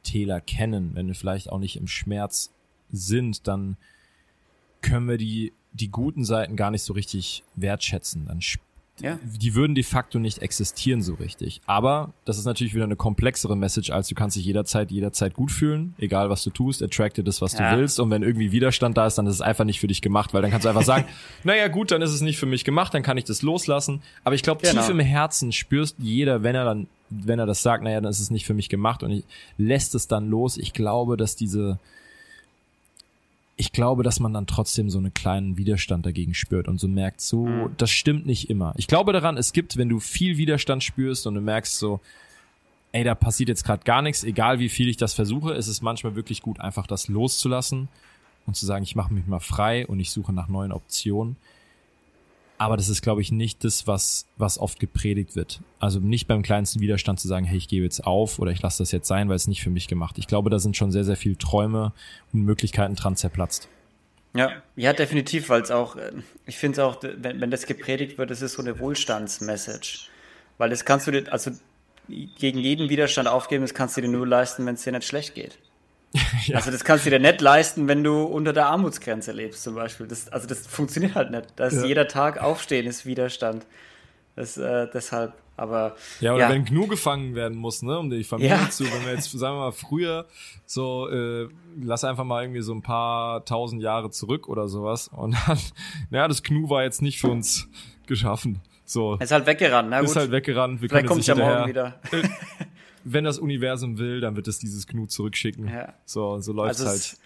Täler kennen, wenn wir vielleicht auch nicht im Schmerz sind, dann können wir die, die guten Seiten gar nicht so richtig wertschätzen. Dann ja. die würden de facto nicht existieren so richtig. Aber das ist natürlich wieder eine komplexere Message, als du kannst dich jederzeit, jederzeit gut fühlen, egal was du tust, attracte das, was ja. du willst. Und wenn irgendwie Widerstand da ist, dann ist es einfach nicht für dich gemacht, weil dann kannst du einfach sagen, naja gut, dann ist es nicht für mich gemacht, dann kann ich das loslassen. Aber ich glaube, genau. tief im Herzen spürst jeder, wenn er dann, wenn er das sagt, naja, dann ist es nicht für mich gemacht und ich, lässt es dann los. Ich glaube, dass diese, ich glaube, dass man dann trotzdem so einen kleinen Widerstand dagegen spürt und so merkt, so, mhm. das stimmt nicht immer. Ich glaube daran, es gibt, wenn du viel Widerstand spürst und du merkst so, ey, da passiert jetzt gerade gar nichts, egal wie viel ich das versuche, ist es manchmal wirklich gut, einfach das loszulassen und zu sagen, ich mache mich mal frei und ich suche nach neuen Optionen. Aber das ist, glaube ich, nicht das, was, was oft gepredigt wird. Also nicht beim kleinsten Widerstand zu sagen, hey, ich gebe jetzt auf oder ich lasse das jetzt sein, weil es nicht für mich gemacht. Ich glaube, da sind schon sehr, sehr viele Träume und Möglichkeiten dran zerplatzt. Ja, ja, definitiv, weil es auch, äh, ich finde es auch, wenn, wenn das gepredigt wird, das ist so eine Wohlstandsmessage. Weil das kannst du dir, also gegen jeden Widerstand aufgeben, das kannst du dir nur leisten, wenn es dir nicht schlecht geht. ja. Also das kannst du dir nicht leisten, wenn du unter der Armutsgrenze lebst zum Beispiel. Das, also das funktioniert halt nicht. Da ist ja. jeder Tag aufstehen ist Widerstand. Das, äh, deshalb, aber. Ja, oder ja. wenn genug gefangen werden muss, ne, um die Familie ja. zu, wenn wir jetzt, sagen wir mal, früher so, äh, lass einfach mal irgendwie so ein paar tausend Jahre zurück oder sowas. Und dann, naja, das Knu war jetzt nicht für uns geschaffen. So. Ist halt weggerannt, gut. Ist halt weggerannt. Wir Vielleicht kommt ja morgen wieder. wenn das Universum will, dann wird es dieses Knut zurückschicken. Ja. So, so läuft also halt.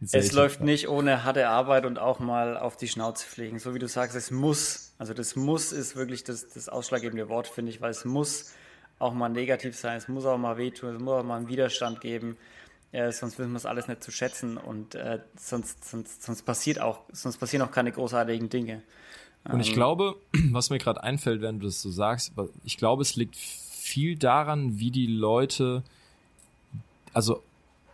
Es, es läuft nicht ohne harte Arbeit und auch mal auf die Schnauze fliegen. So wie du sagst, es muss. Also das muss ist wirklich das, das ausschlaggebende Wort, finde ich, weil es muss auch mal negativ sein, es muss auch mal wehtun, es muss auch mal einen Widerstand geben. Äh, sonst wissen wir es alles nicht zu schätzen und äh, sonst, sonst, sonst passiert auch, sonst passieren auch keine großartigen Dinge. Und ich ähm, glaube, was mir gerade einfällt, wenn du das so sagst, ich glaube, es liegt viel daran, wie die Leute, also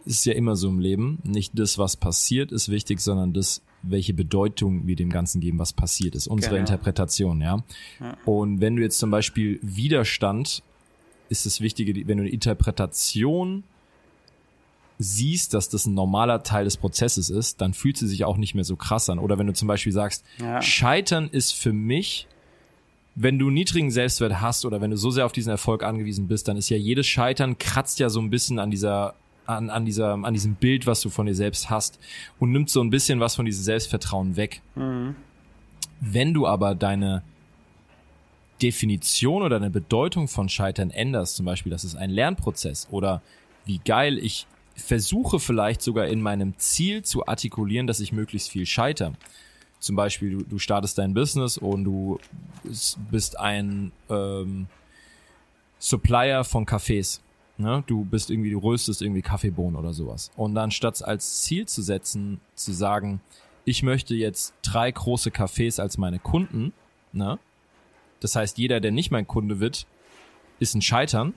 ist ja immer so im Leben, nicht das, was passiert, ist wichtig, sondern das, welche Bedeutung wir dem Ganzen geben, was passiert ist. Unsere genau. Interpretation, ja? ja. Und wenn du jetzt zum Beispiel Widerstand, ist das Wichtige, wenn du eine Interpretation siehst, dass das ein normaler Teil des Prozesses ist, dann fühlt sie sich auch nicht mehr so krass an. Oder wenn du zum Beispiel sagst, ja. Scheitern ist für mich wenn du niedrigen Selbstwert hast oder wenn du so sehr auf diesen Erfolg angewiesen bist, dann ist ja jedes Scheitern kratzt ja so ein bisschen an dieser an, an dieser an diesem Bild, was du von dir selbst hast und nimmt so ein bisschen was von diesem Selbstvertrauen weg. Mhm. Wenn du aber deine Definition oder deine Bedeutung von Scheitern änderst, zum Beispiel, das ist ein Lernprozess oder wie geil ich versuche vielleicht sogar in meinem Ziel zu artikulieren, dass ich möglichst viel scheitere zum Beispiel, du, du startest dein Business und du bist ein ähm, Supplier von Kaffees. Ne? Du bist irgendwie, du röstest irgendwie Kaffeebohnen oder sowas. Und dann statt als Ziel zu setzen, zu sagen, ich möchte jetzt drei große Cafés als meine Kunden, ne? Das heißt, jeder, der nicht mein Kunde wird, ist ein Scheitern.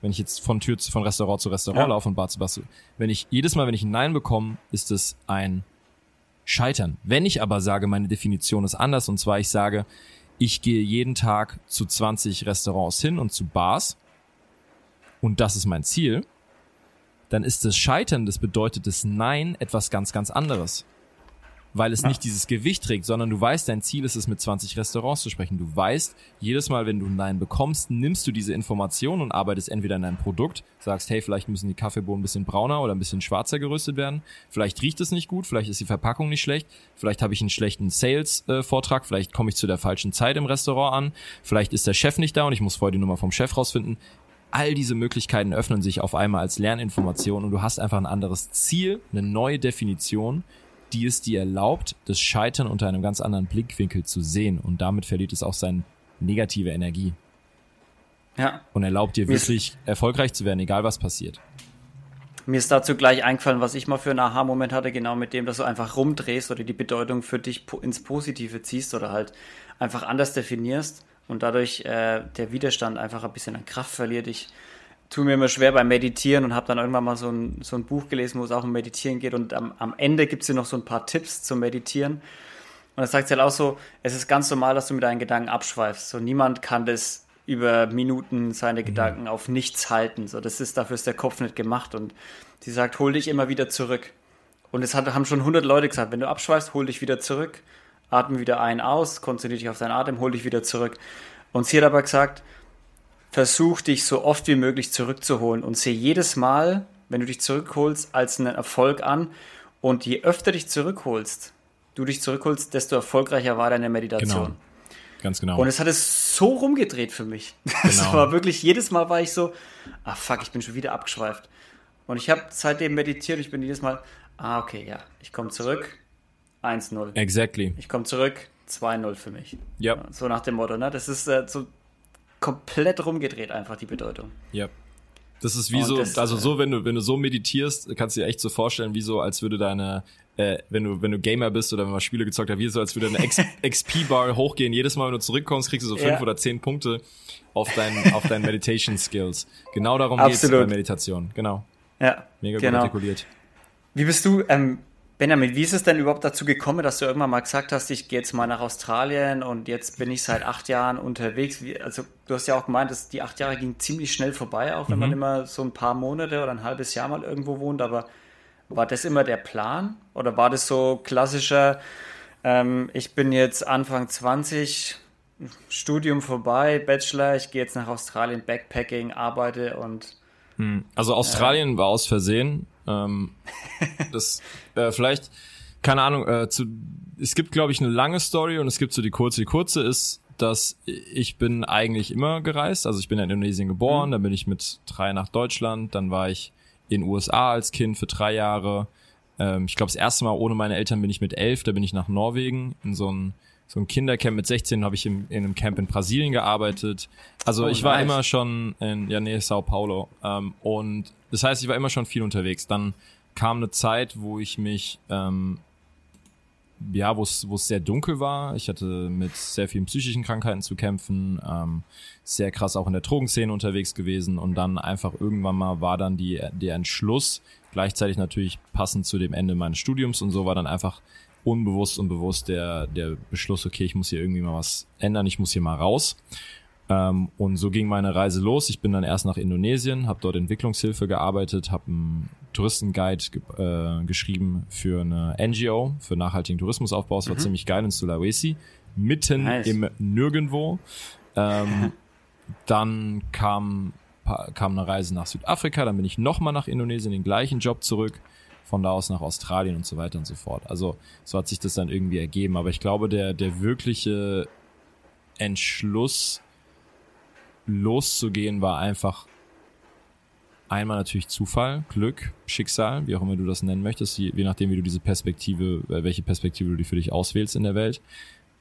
Wenn ich jetzt von Tür zu, von Restaurant zu Restaurant ja. laufe und Bar zu Bar wenn ich jedes Mal, wenn ich ein Nein bekomme, ist es ein scheitern. Wenn ich aber sage, meine Definition ist anders, und zwar ich sage, ich gehe jeden Tag zu 20 Restaurants hin und zu Bars und das ist mein Ziel, dann ist das Scheitern, das bedeutet das Nein etwas ganz, ganz anderes. Weil es ja. nicht dieses Gewicht trägt, sondern du weißt, dein Ziel ist es, mit 20 Restaurants zu sprechen. Du weißt, jedes Mal, wenn du ein Nein bekommst, nimmst du diese Information und arbeitest entweder in deinem Produkt, sagst, hey, vielleicht müssen die Kaffeebohnen ein bisschen brauner oder ein bisschen schwarzer geröstet werden. Vielleicht riecht es nicht gut, vielleicht ist die Verpackung nicht schlecht, vielleicht habe ich einen schlechten Sales-Vortrag, vielleicht komme ich zu der falschen Zeit im Restaurant an, vielleicht ist der Chef nicht da und ich muss vorher die Nummer vom Chef rausfinden. All diese Möglichkeiten öffnen sich auf einmal als Lerninformation und du hast einfach ein anderes Ziel, eine neue Definition, die es dir erlaubt, das Scheitern unter einem ganz anderen Blickwinkel zu sehen und damit verliert es auch seine negative Energie. Ja. Und erlaubt dir wirklich erfolgreich zu werden, egal was passiert. Mir ist dazu gleich eingefallen, was ich mal für einen Aha-Moment hatte, genau mit dem, dass du einfach rumdrehst oder die Bedeutung für dich ins Positive ziehst oder halt einfach anders definierst und dadurch äh, der Widerstand einfach ein bisschen an Kraft verliert. Ich tue mir immer schwer beim Meditieren und habe dann irgendwann mal so ein, so ein Buch gelesen, wo es auch um Meditieren geht und am, am Ende gibt es hier noch so ein paar Tipps zum Meditieren. Und da sagt sie halt auch so, es ist ganz normal, dass du mit deinen Gedanken abschweifst. So niemand kann das über Minuten seine mhm. Gedanken auf nichts halten. So, das ist, dafür ist der Kopf nicht gemacht. Und sie sagt, hol dich immer wieder zurück. Und es hat, haben schon 100 Leute gesagt, wenn du abschweifst, hol dich wieder zurück, atme wieder ein, aus, konzentriere dich auf deinen Atem, hol dich wieder zurück. Und sie hat aber gesagt, versuch dich so oft wie möglich zurückzuholen und sehe jedes Mal, wenn du dich zurückholst, als einen Erfolg an. Und je öfter dich zurückholst, du dich zurückholst, desto erfolgreicher war deine Meditation. Genau. Ganz genau. Und es hat es so rumgedreht für mich. Das genau. war wirklich, jedes Mal war ich so, ah fuck, ich bin schon wieder abgeschweift. Und ich habe seitdem meditiert, ich bin jedes Mal, ah okay, ja, ich komme zurück, 1-0. Exactly. Ich komme zurück, 2-0 für mich. Ja. Yep. So nach dem Motto, ne? Das ist äh, so komplett rumgedreht einfach die Bedeutung. Ja. Das ist wie und so, das, also so, wenn du, wenn du so meditierst, kannst du dir echt so vorstellen, wie so, als würde deine, äh, wenn du, wenn du Gamer bist oder wenn man Spiele gezockt hat, wie so, als würde deine XP-Bar hochgehen. Jedes Mal, wenn du zurückkommst, kriegst du so fünf ja. oder zehn Punkte auf deinen, auf deinen Meditation Skills. Genau darum geht es bei Meditation. Genau. Ja. Mega genau. gut artikuliert. Wie bist du, ähm, Benjamin, wie ist es denn überhaupt dazu gekommen, dass du irgendwann mal gesagt hast, ich gehe jetzt mal nach Australien und jetzt bin ich seit acht Jahren unterwegs? Wie, also du hast ja auch gemeint, dass die acht Jahre gingen ziemlich schnell vorbei, auch wenn mhm. man immer so ein paar Monate oder ein halbes Jahr mal irgendwo wohnt. Aber war das immer der Plan oder war das so klassischer, ähm, ich bin jetzt Anfang 20, Studium vorbei, Bachelor, ich gehe jetzt nach Australien, Backpacking, arbeite und... Hm. Also Australien war aus Versehen ähm, das äh, vielleicht, keine Ahnung, äh, zu, es gibt, glaube ich, eine lange Story und es gibt so die kurze. Die kurze ist, dass ich bin eigentlich immer gereist. Also ich bin in Indonesien geboren, mhm. dann bin ich mit drei nach Deutschland, dann war ich in USA als Kind für drei Jahre. Ähm, ich glaube, das erste Mal ohne meine Eltern bin ich mit elf, da bin ich nach Norwegen in so ein so ein Kindercamp mit 16 habe ich im, in einem Camp in Brasilien gearbeitet. Also oh, ich war nice. immer schon in ja nee, Sao Paulo ähm, und das heißt, ich war immer schon viel unterwegs. Dann kam eine Zeit, wo ich mich ähm, ja, wo es wo es sehr dunkel war. Ich hatte mit sehr vielen psychischen Krankheiten zu kämpfen, ähm, sehr krass auch in der Drogenszene unterwegs gewesen und dann einfach irgendwann mal war dann die der Entschluss, gleichzeitig natürlich passend zu dem Ende meines Studiums und so war dann einfach unbewusst und bewusst der, der Beschluss, okay, ich muss hier irgendwie mal was ändern, ich muss hier mal raus. Ähm, und so ging meine Reise los. Ich bin dann erst nach Indonesien, habe dort Entwicklungshilfe gearbeitet, habe einen Touristenguide ge äh, geschrieben für eine NGO, für nachhaltigen Tourismusaufbau. Es war mhm. ziemlich geil in Sulawesi, mitten nice. im Nirgendwo. Ähm, dann kam, kam eine Reise nach Südafrika, dann bin ich nochmal nach Indonesien, den gleichen Job zurück von da aus nach Australien und so weiter und so fort. Also so hat sich das dann irgendwie ergeben. Aber ich glaube, der, der wirkliche Entschluss loszugehen war einfach einmal natürlich Zufall, Glück, Schicksal, wie auch immer du das nennen möchtest, je, nachdem, wie du diese Perspektive, äh, welche Perspektive du die für dich auswählst in der Welt.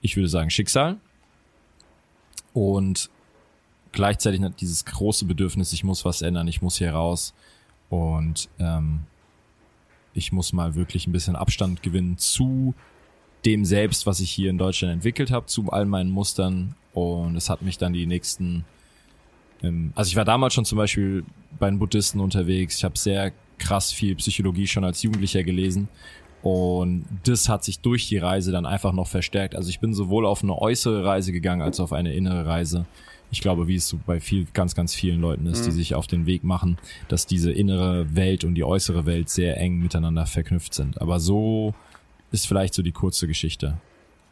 Ich würde sagen Schicksal. Und gleichzeitig dieses große Bedürfnis, ich muss was ändern, ich muss hier raus. Und ähm, ich muss mal wirklich ein bisschen Abstand gewinnen zu dem selbst, was ich hier in Deutschland entwickelt habe, zu all meinen Mustern. Und es hat mich dann die nächsten, ähm, also ich war damals schon zum Beispiel bei den Buddhisten unterwegs. Ich habe sehr krass viel Psychologie schon als Jugendlicher gelesen. Und das hat sich durch die Reise dann einfach noch verstärkt. Also ich bin sowohl auf eine äußere Reise gegangen als auf eine innere Reise ich glaube, wie es so bei viel, ganz, ganz vielen Leuten ist, mhm. die sich auf den Weg machen, dass diese innere Welt und die äußere Welt sehr eng miteinander verknüpft sind. Aber so ist vielleicht so die kurze Geschichte.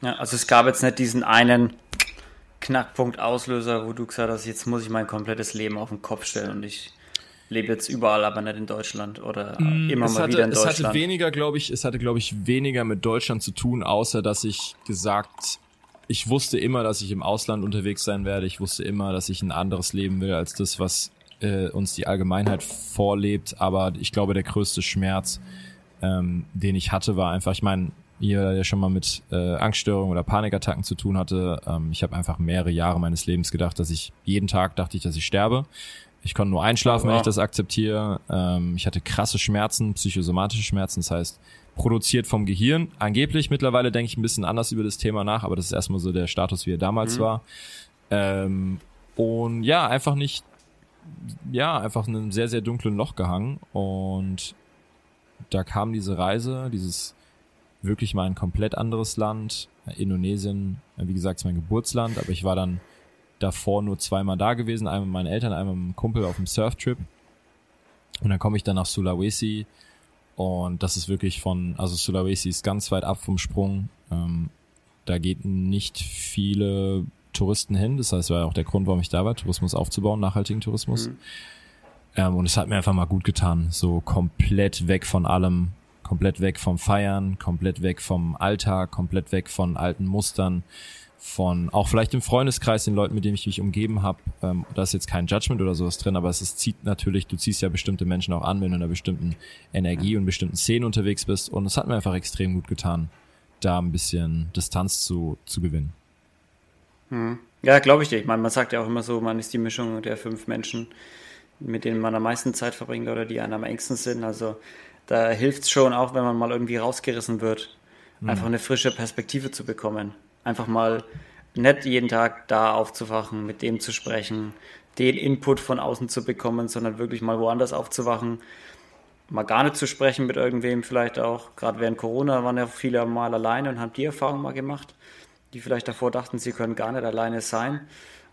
Ja, also es gab jetzt nicht diesen einen Knackpunkt Auslöser, wo du gesagt hast, jetzt muss ich mein komplettes Leben auf den Kopf stellen und ich lebe jetzt überall, aber nicht in Deutschland oder mm, immer mal hatte, wieder in Deutschland. Es hatte weniger, glaube ich, es hatte, glaube ich, weniger mit Deutschland zu tun, außer dass ich gesagt, ich wusste immer, dass ich im Ausland unterwegs sein werde. Ich wusste immer, dass ich ein anderes Leben will als das, was äh, uns die Allgemeinheit vorlebt. Aber ich glaube, der größte Schmerz, ähm, den ich hatte, war einfach, ich meine, ihr, der schon mal mit äh, Angststörungen oder Panikattacken zu tun hatte, ähm, ich habe einfach mehrere Jahre meines Lebens gedacht, dass ich jeden Tag dachte ich, dass ich sterbe. Ich konnte nur einschlafen, oh, wenn ich das akzeptiere. Ähm, ich hatte krasse Schmerzen, psychosomatische Schmerzen, das heißt produziert vom Gehirn. Angeblich mittlerweile denke ich ein bisschen anders über das Thema nach, aber das ist erstmal so der Status, wie er damals mhm. war. Ähm, und ja, einfach nicht, ja, einfach in einem sehr, sehr dunklen Loch gehangen. Und da kam diese Reise, dieses wirklich mal ein komplett anderes Land. Indonesien, wie gesagt, ist mein Geburtsland, aber ich war dann davor nur zweimal da gewesen, einmal mit meinen Eltern, einmal mit einem Kumpel auf dem Surftrip. Und dann komme ich dann nach Sulawesi und das ist wirklich von, also Sulawesi ist ganz weit ab vom Sprung. Ähm, da geht nicht viele Touristen hin. Das heißt, war auch der Grund, warum ich da war, Tourismus aufzubauen, nachhaltigen Tourismus. Mhm. Ähm, und es hat mir einfach mal gut getan, so komplett weg von allem, komplett weg vom Feiern, komplett weg vom Alltag, komplett weg von alten Mustern, von auch vielleicht im Freundeskreis, den Leuten, mit denen ich mich umgeben habe. Ähm, da ist jetzt kein Judgment oder sowas drin, aber es ist, zieht natürlich, du ziehst ja bestimmte Menschen auch an, wenn du in einer bestimmten Energie und bestimmten Szenen unterwegs bist. Und es hat mir einfach extrem gut getan, da ein bisschen Distanz zu, zu gewinnen. Hm. Ja, glaube ich dir. Ich meine, man sagt ja auch immer so, man ist die Mischung der fünf Menschen, mit denen man am meisten Zeit verbringt oder die einem am engsten sind. Also da hilft es schon auch, wenn man mal irgendwie rausgerissen wird, mhm. einfach eine frische Perspektive zu bekommen. Einfach mal nicht jeden Tag da aufzuwachen, mit dem zu sprechen, den Input von außen zu bekommen, sondern wirklich mal woanders aufzuwachen, mal gar nicht zu sprechen mit irgendwem vielleicht auch. Gerade während Corona waren ja viele mal alleine und haben die Erfahrung mal gemacht, die vielleicht davor dachten, sie können gar nicht alleine sein.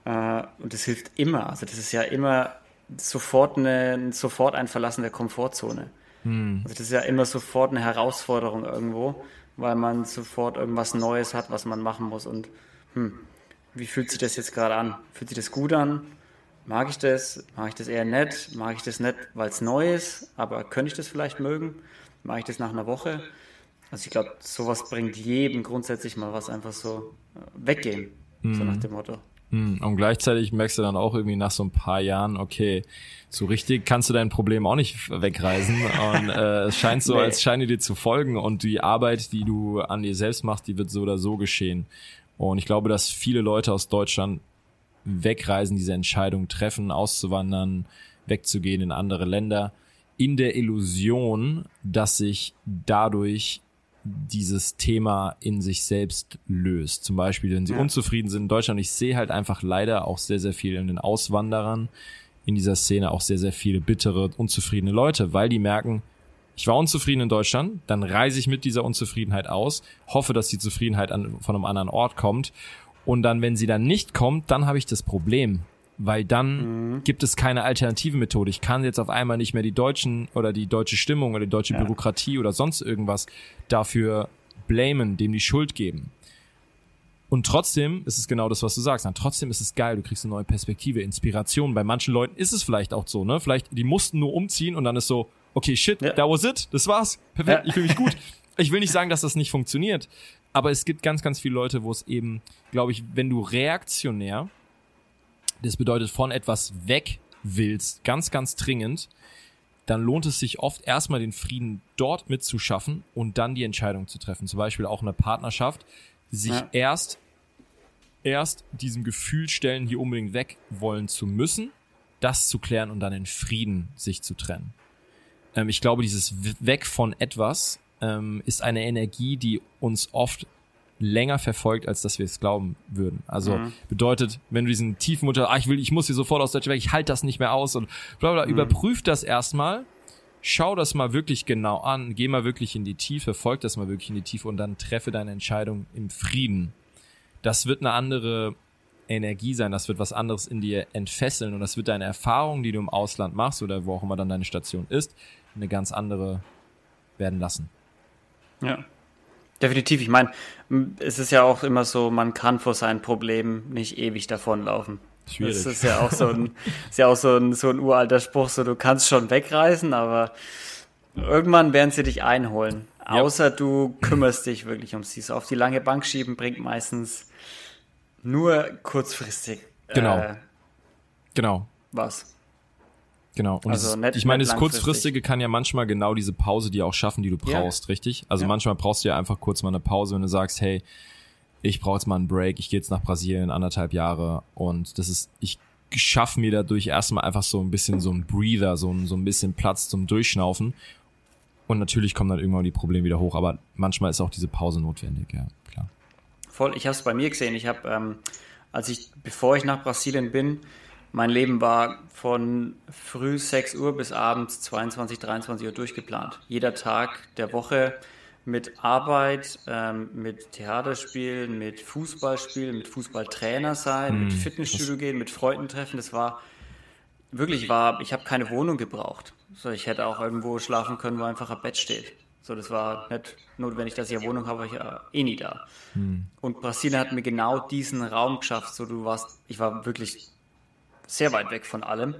Äh, und das hilft immer. Also das ist ja immer sofort, eine, sofort ein Verlassen der Komfortzone. Hm. Also das ist ja immer sofort eine Herausforderung irgendwo, weil man sofort irgendwas Neues hat, was man machen muss. Und hm, wie fühlt sich das jetzt gerade an? Fühlt sich das gut an? Mag ich das? Mag ich das eher nett? Mag ich das nicht, weil es neu ist? Aber könnte ich das vielleicht mögen? Mag ich das nach einer Woche? Also ich glaube, sowas bringt jedem grundsätzlich mal was einfach so äh, weggehen. Mhm. So nach dem Motto. Hm, und gleichzeitig merkst du dann auch irgendwie nach so ein paar Jahren, okay, so richtig kannst du dein Problem auch nicht wegreisen. Und äh, es scheint so, nee. als scheine dir zu folgen. Und die Arbeit, die du an dir selbst machst, die wird so oder so geschehen. Und ich glaube, dass viele Leute aus Deutschland wegreisen, diese Entscheidung treffen, auszuwandern, wegzugehen in andere Länder, in der Illusion, dass sich dadurch dieses Thema in sich selbst löst. Zum Beispiel, wenn sie ja. unzufrieden sind in Deutschland. Ich sehe halt einfach leider auch sehr, sehr viel in den Auswanderern in dieser Szene auch sehr, sehr viele bittere, unzufriedene Leute, weil die merken, ich war unzufrieden in Deutschland, dann reise ich mit dieser Unzufriedenheit aus, hoffe, dass die Zufriedenheit an, von einem anderen Ort kommt und dann, wenn sie dann nicht kommt, dann habe ich das Problem, weil dann mhm. gibt es keine alternative Methode. Ich kann jetzt auf einmal nicht mehr die Deutschen oder die deutsche Stimmung oder die deutsche ja. Bürokratie oder sonst irgendwas dafür blamen, dem die Schuld geben. Und trotzdem ist es genau das, was du sagst. Na, trotzdem ist es geil, du kriegst eine neue Perspektive, Inspiration. Bei manchen Leuten ist es vielleicht auch so, ne? Vielleicht, die mussten nur umziehen und dann ist so, okay, shit, ja. that was it, das war's, perfekt, ja. ich fühle mich gut. Ich will nicht sagen, dass das nicht funktioniert, aber es gibt ganz, ganz viele Leute, wo es eben, glaube ich, wenn du reaktionär das bedeutet von etwas weg willst, ganz, ganz dringend, dann lohnt es sich oft erstmal den Frieden dort mitzuschaffen und dann die Entscheidung zu treffen. Zum Beispiel auch eine Partnerschaft, sich ja. erst, erst diesem Gefühl stellen, hier unbedingt weg wollen zu müssen, das zu klären und dann in Frieden sich zu trennen. Ähm, ich glaube, dieses Weg von etwas ähm, ist eine Energie, die uns oft länger verfolgt, als dass wir es glauben würden. Also mhm. bedeutet, wenn du diesen tiefen Mutter, ah, ich will, ich muss hier sofort aus Deutschland weg, ich halte das nicht mehr aus und bla bla, mhm. überprüf das erstmal, schau das mal wirklich genau an, geh mal wirklich in die Tiefe, folg das mal wirklich in die Tiefe und dann treffe deine Entscheidung im Frieden. Das wird eine andere Energie sein, das wird was anderes in dir entfesseln und das wird deine Erfahrung, die du im Ausland machst oder wo auch immer dann deine Station ist, eine ganz andere werden lassen. Ja, Definitiv. Ich meine, es ist ja auch immer so, man kann vor seinen Problemen nicht ewig davonlaufen. Schwierig. Das ist ja auch so ein, ist ja auch so ein, so ein uralter Spruch, so du kannst schon wegreisen, aber irgendwann werden sie dich einholen. Ja. Außer du kümmerst dich wirklich um sie. So auf die lange Bank schieben bringt meistens nur kurzfristig. Genau. Äh, genau. Was? Genau. Und also nicht, ich meine, das Kurzfristige kann ja manchmal genau diese Pause die auch schaffen, die du brauchst, ja. richtig? Also ja. manchmal brauchst du ja einfach kurz mal eine Pause, wenn du sagst, hey, ich brauche jetzt mal einen Break, ich gehe jetzt nach Brasilien anderthalb Jahre und das ist, ich schaffe mir dadurch erstmal einfach so ein bisschen so ein Breather, so ein, so ein bisschen Platz zum Durchschnaufen. Und natürlich kommen dann irgendwann die Probleme wieder hoch, aber manchmal ist auch diese Pause notwendig, ja, klar. Voll, ich habe es bei mir gesehen. Ich habe, ähm, als ich, bevor ich nach Brasilien bin, mein Leben war von früh 6 Uhr bis abends 22, 23 Uhr durchgeplant. Jeder Tag der Woche mit Arbeit, ähm, mit Theaterspielen, mit Fußballspielen, mit Fußballtrainer sein, hm, mit Fitnessstudio gehen, mit Freunden treffen. Das war wirklich war, ich habe keine Wohnung gebraucht. So, ich hätte auch irgendwo schlafen können, wo einfach ein Bett steht. So, das war nicht notwendig, dass ich eine Wohnung habe, ich ja äh, eh nie da. Hm. Und Brasilien hat mir genau diesen Raum geschafft. So, du warst, ich war wirklich sehr weit weg von allem.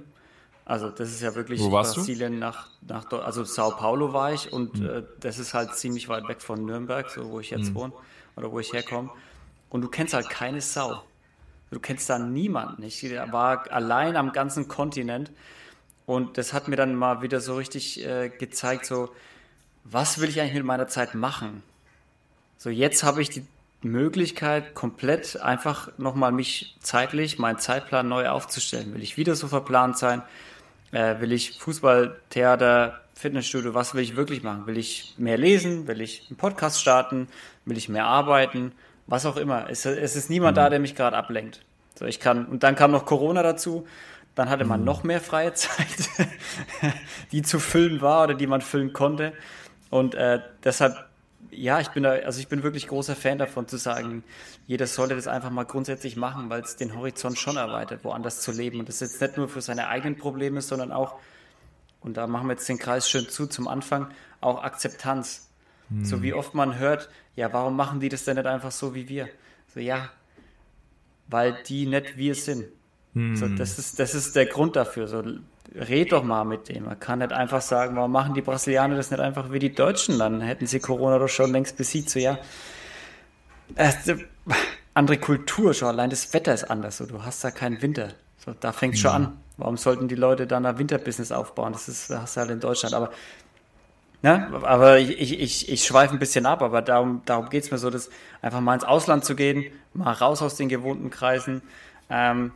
Also das ist ja wirklich Brasilien du? nach, nach also Sao Paulo war ich und mhm. äh, das ist halt ziemlich weit weg von Nürnberg, so wo ich jetzt mhm. wohne oder wo ich herkomme. Und du kennst halt keine Sau. Du kennst da niemanden. Ich war allein am ganzen Kontinent und das hat mir dann mal wieder so richtig äh, gezeigt, so was will ich eigentlich mit meiner Zeit machen? So jetzt habe ich die Möglichkeit, komplett einfach nochmal mich zeitlich, meinen Zeitplan neu aufzustellen. Will ich wieder so verplant sein? Äh, will ich Fußball, Theater, Fitnessstudio, was will ich wirklich machen? Will ich mehr lesen? Will ich einen Podcast starten? Will ich mehr arbeiten? Was auch immer. Es, es ist niemand mhm. da, der mich gerade ablenkt. So, ich kann, und dann kam noch Corona dazu. Dann hatte man mhm. noch mehr freie Zeit, die zu füllen war oder die man füllen konnte. Und äh, deshalb ja, ich bin da, also ich bin wirklich großer Fan davon zu sagen, jeder sollte das einfach mal grundsätzlich machen, weil es den Horizont schon erweitert, woanders zu leben. Und das ist jetzt nicht nur für seine eigenen Probleme, sondern auch, und da machen wir jetzt den Kreis schön zu zum Anfang, auch Akzeptanz. Hm. So wie oft man hört, ja, warum machen die das denn nicht einfach so wie wir? So, ja, weil die nicht wir sind. Hm. So, das ist, das ist der Grund dafür. So, red doch mal mit dem. Man kann nicht einfach sagen, warum machen die Brasilianer das nicht einfach wie die Deutschen? Dann hätten sie Corona doch schon längst besiegt. So, ja, äh, andere Kultur schon, allein das Wetter ist anders. So, du hast da keinen Winter. So, da fängt es schon an. Warum sollten die Leute dann ein Winterbusiness aufbauen? Das ist, das hast du halt in Deutschland. Aber, ne? aber ich, ich, ich, ich schweife ein bisschen ab, aber darum, darum geht es mir so, dass einfach mal ins Ausland zu gehen, mal raus aus den gewohnten Kreisen. Ähm,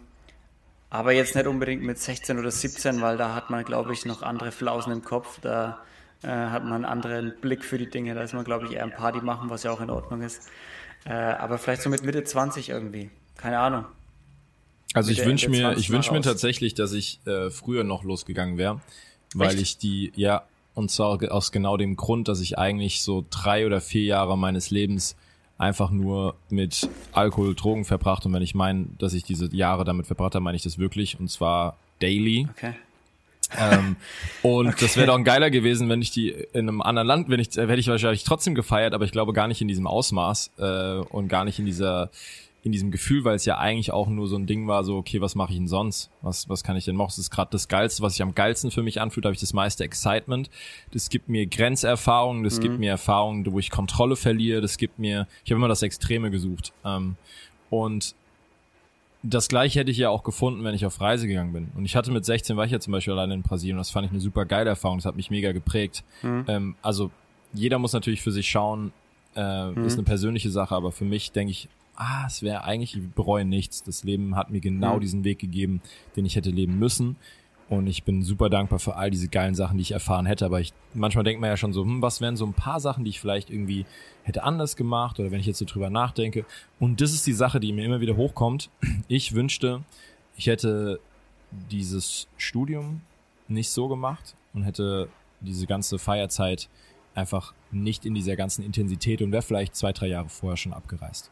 aber jetzt nicht unbedingt mit 16 oder 17, weil da hat man, glaube ich, noch andere Flausen im Kopf. Da äh, hat man einen anderen Blick für die Dinge. Da ist man, glaube ich, eher ein Party machen, was ja auch in Ordnung ist. Äh, aber vielleicht so mit Mitte 20 irgendwie. Keine Ahnung. Also ich wünsche mir, ich wünsche mir tatsächlich, dass ich äh, früher noch losgegangen wäre, weil Echt? ich die, ja, und zwar aus genau dem Grund, dass ich eigentlich so drei oder vier Jahre meines Lebens einfach nur mit Alkohol, Drogen verbracht. Und wenn ich meine, dass ich diese Jahre damit verbracht habe, meine ich das wirklich. Und zwar daily. Okay. ähm, und okay. das wäre doch ein geiler gewesen, wenn ich die in einem anderen Land, wenn ich, hätte ich wahrscheinlich trotzdem gefeiert, aber ich glaube gar nicht in diesem Ausmaß äh, und gar nicht in dieser in diesem Gefühl, weil es ja eigentlich auch nur so ein Ding war, so, okay, was mache ich denn sonst? Was, was kann ich denn machen? Das ist gerade das Geilste, was sich am geilsten für mich anfühlt, da habe ich das meiste Excitement. Das gibt mir Grenzerfahrungen, das mhm. gibt mir Erfahrungen, wo ich Kontrolle verliere, das gibt mir, ich habe immer das Extreme gesucht. Ähm, und das gleiche hätte ich ja auch gefunden, wenn ich auf Reise gegangen bin. Und ich hatte mit 16 war ich ja zum Beispiel alleine in Brasilien und das fand ich eine super geile Erfahrung, das hat mich mega geprägt. Mhm. Ähm, also jeder muss natürlich für sich schauen, äh, mhm. ist eine persönliche Sache, aber für mich denke ich, ah, es wäre eigentlich, ich bereue nichts. Das Leben hat mir genau mhm. diesen Weg gegeben, den ich hätte leben müssen. Und ich bin super dankbar für all diese geilen Sachen, die ich erfahren hätte. Aber ich, manchmal denkt man ja schon so, hm, was wären so ein paar Sachen, die ich vielleicht irgendwie hätte anders gemacht oder wenn ich jetzt so drüber nachdenke. Und das ist die Sache, die mir immer wieder hochkommt. Ich wünschte, ich hätte dieses Studium nicht so gemacht und hätte diese ganze Feierzeit einfach nicht in dieser ganzen Intensität und wäre vielleicht zwei, drei Jahre vorher schon abgereist.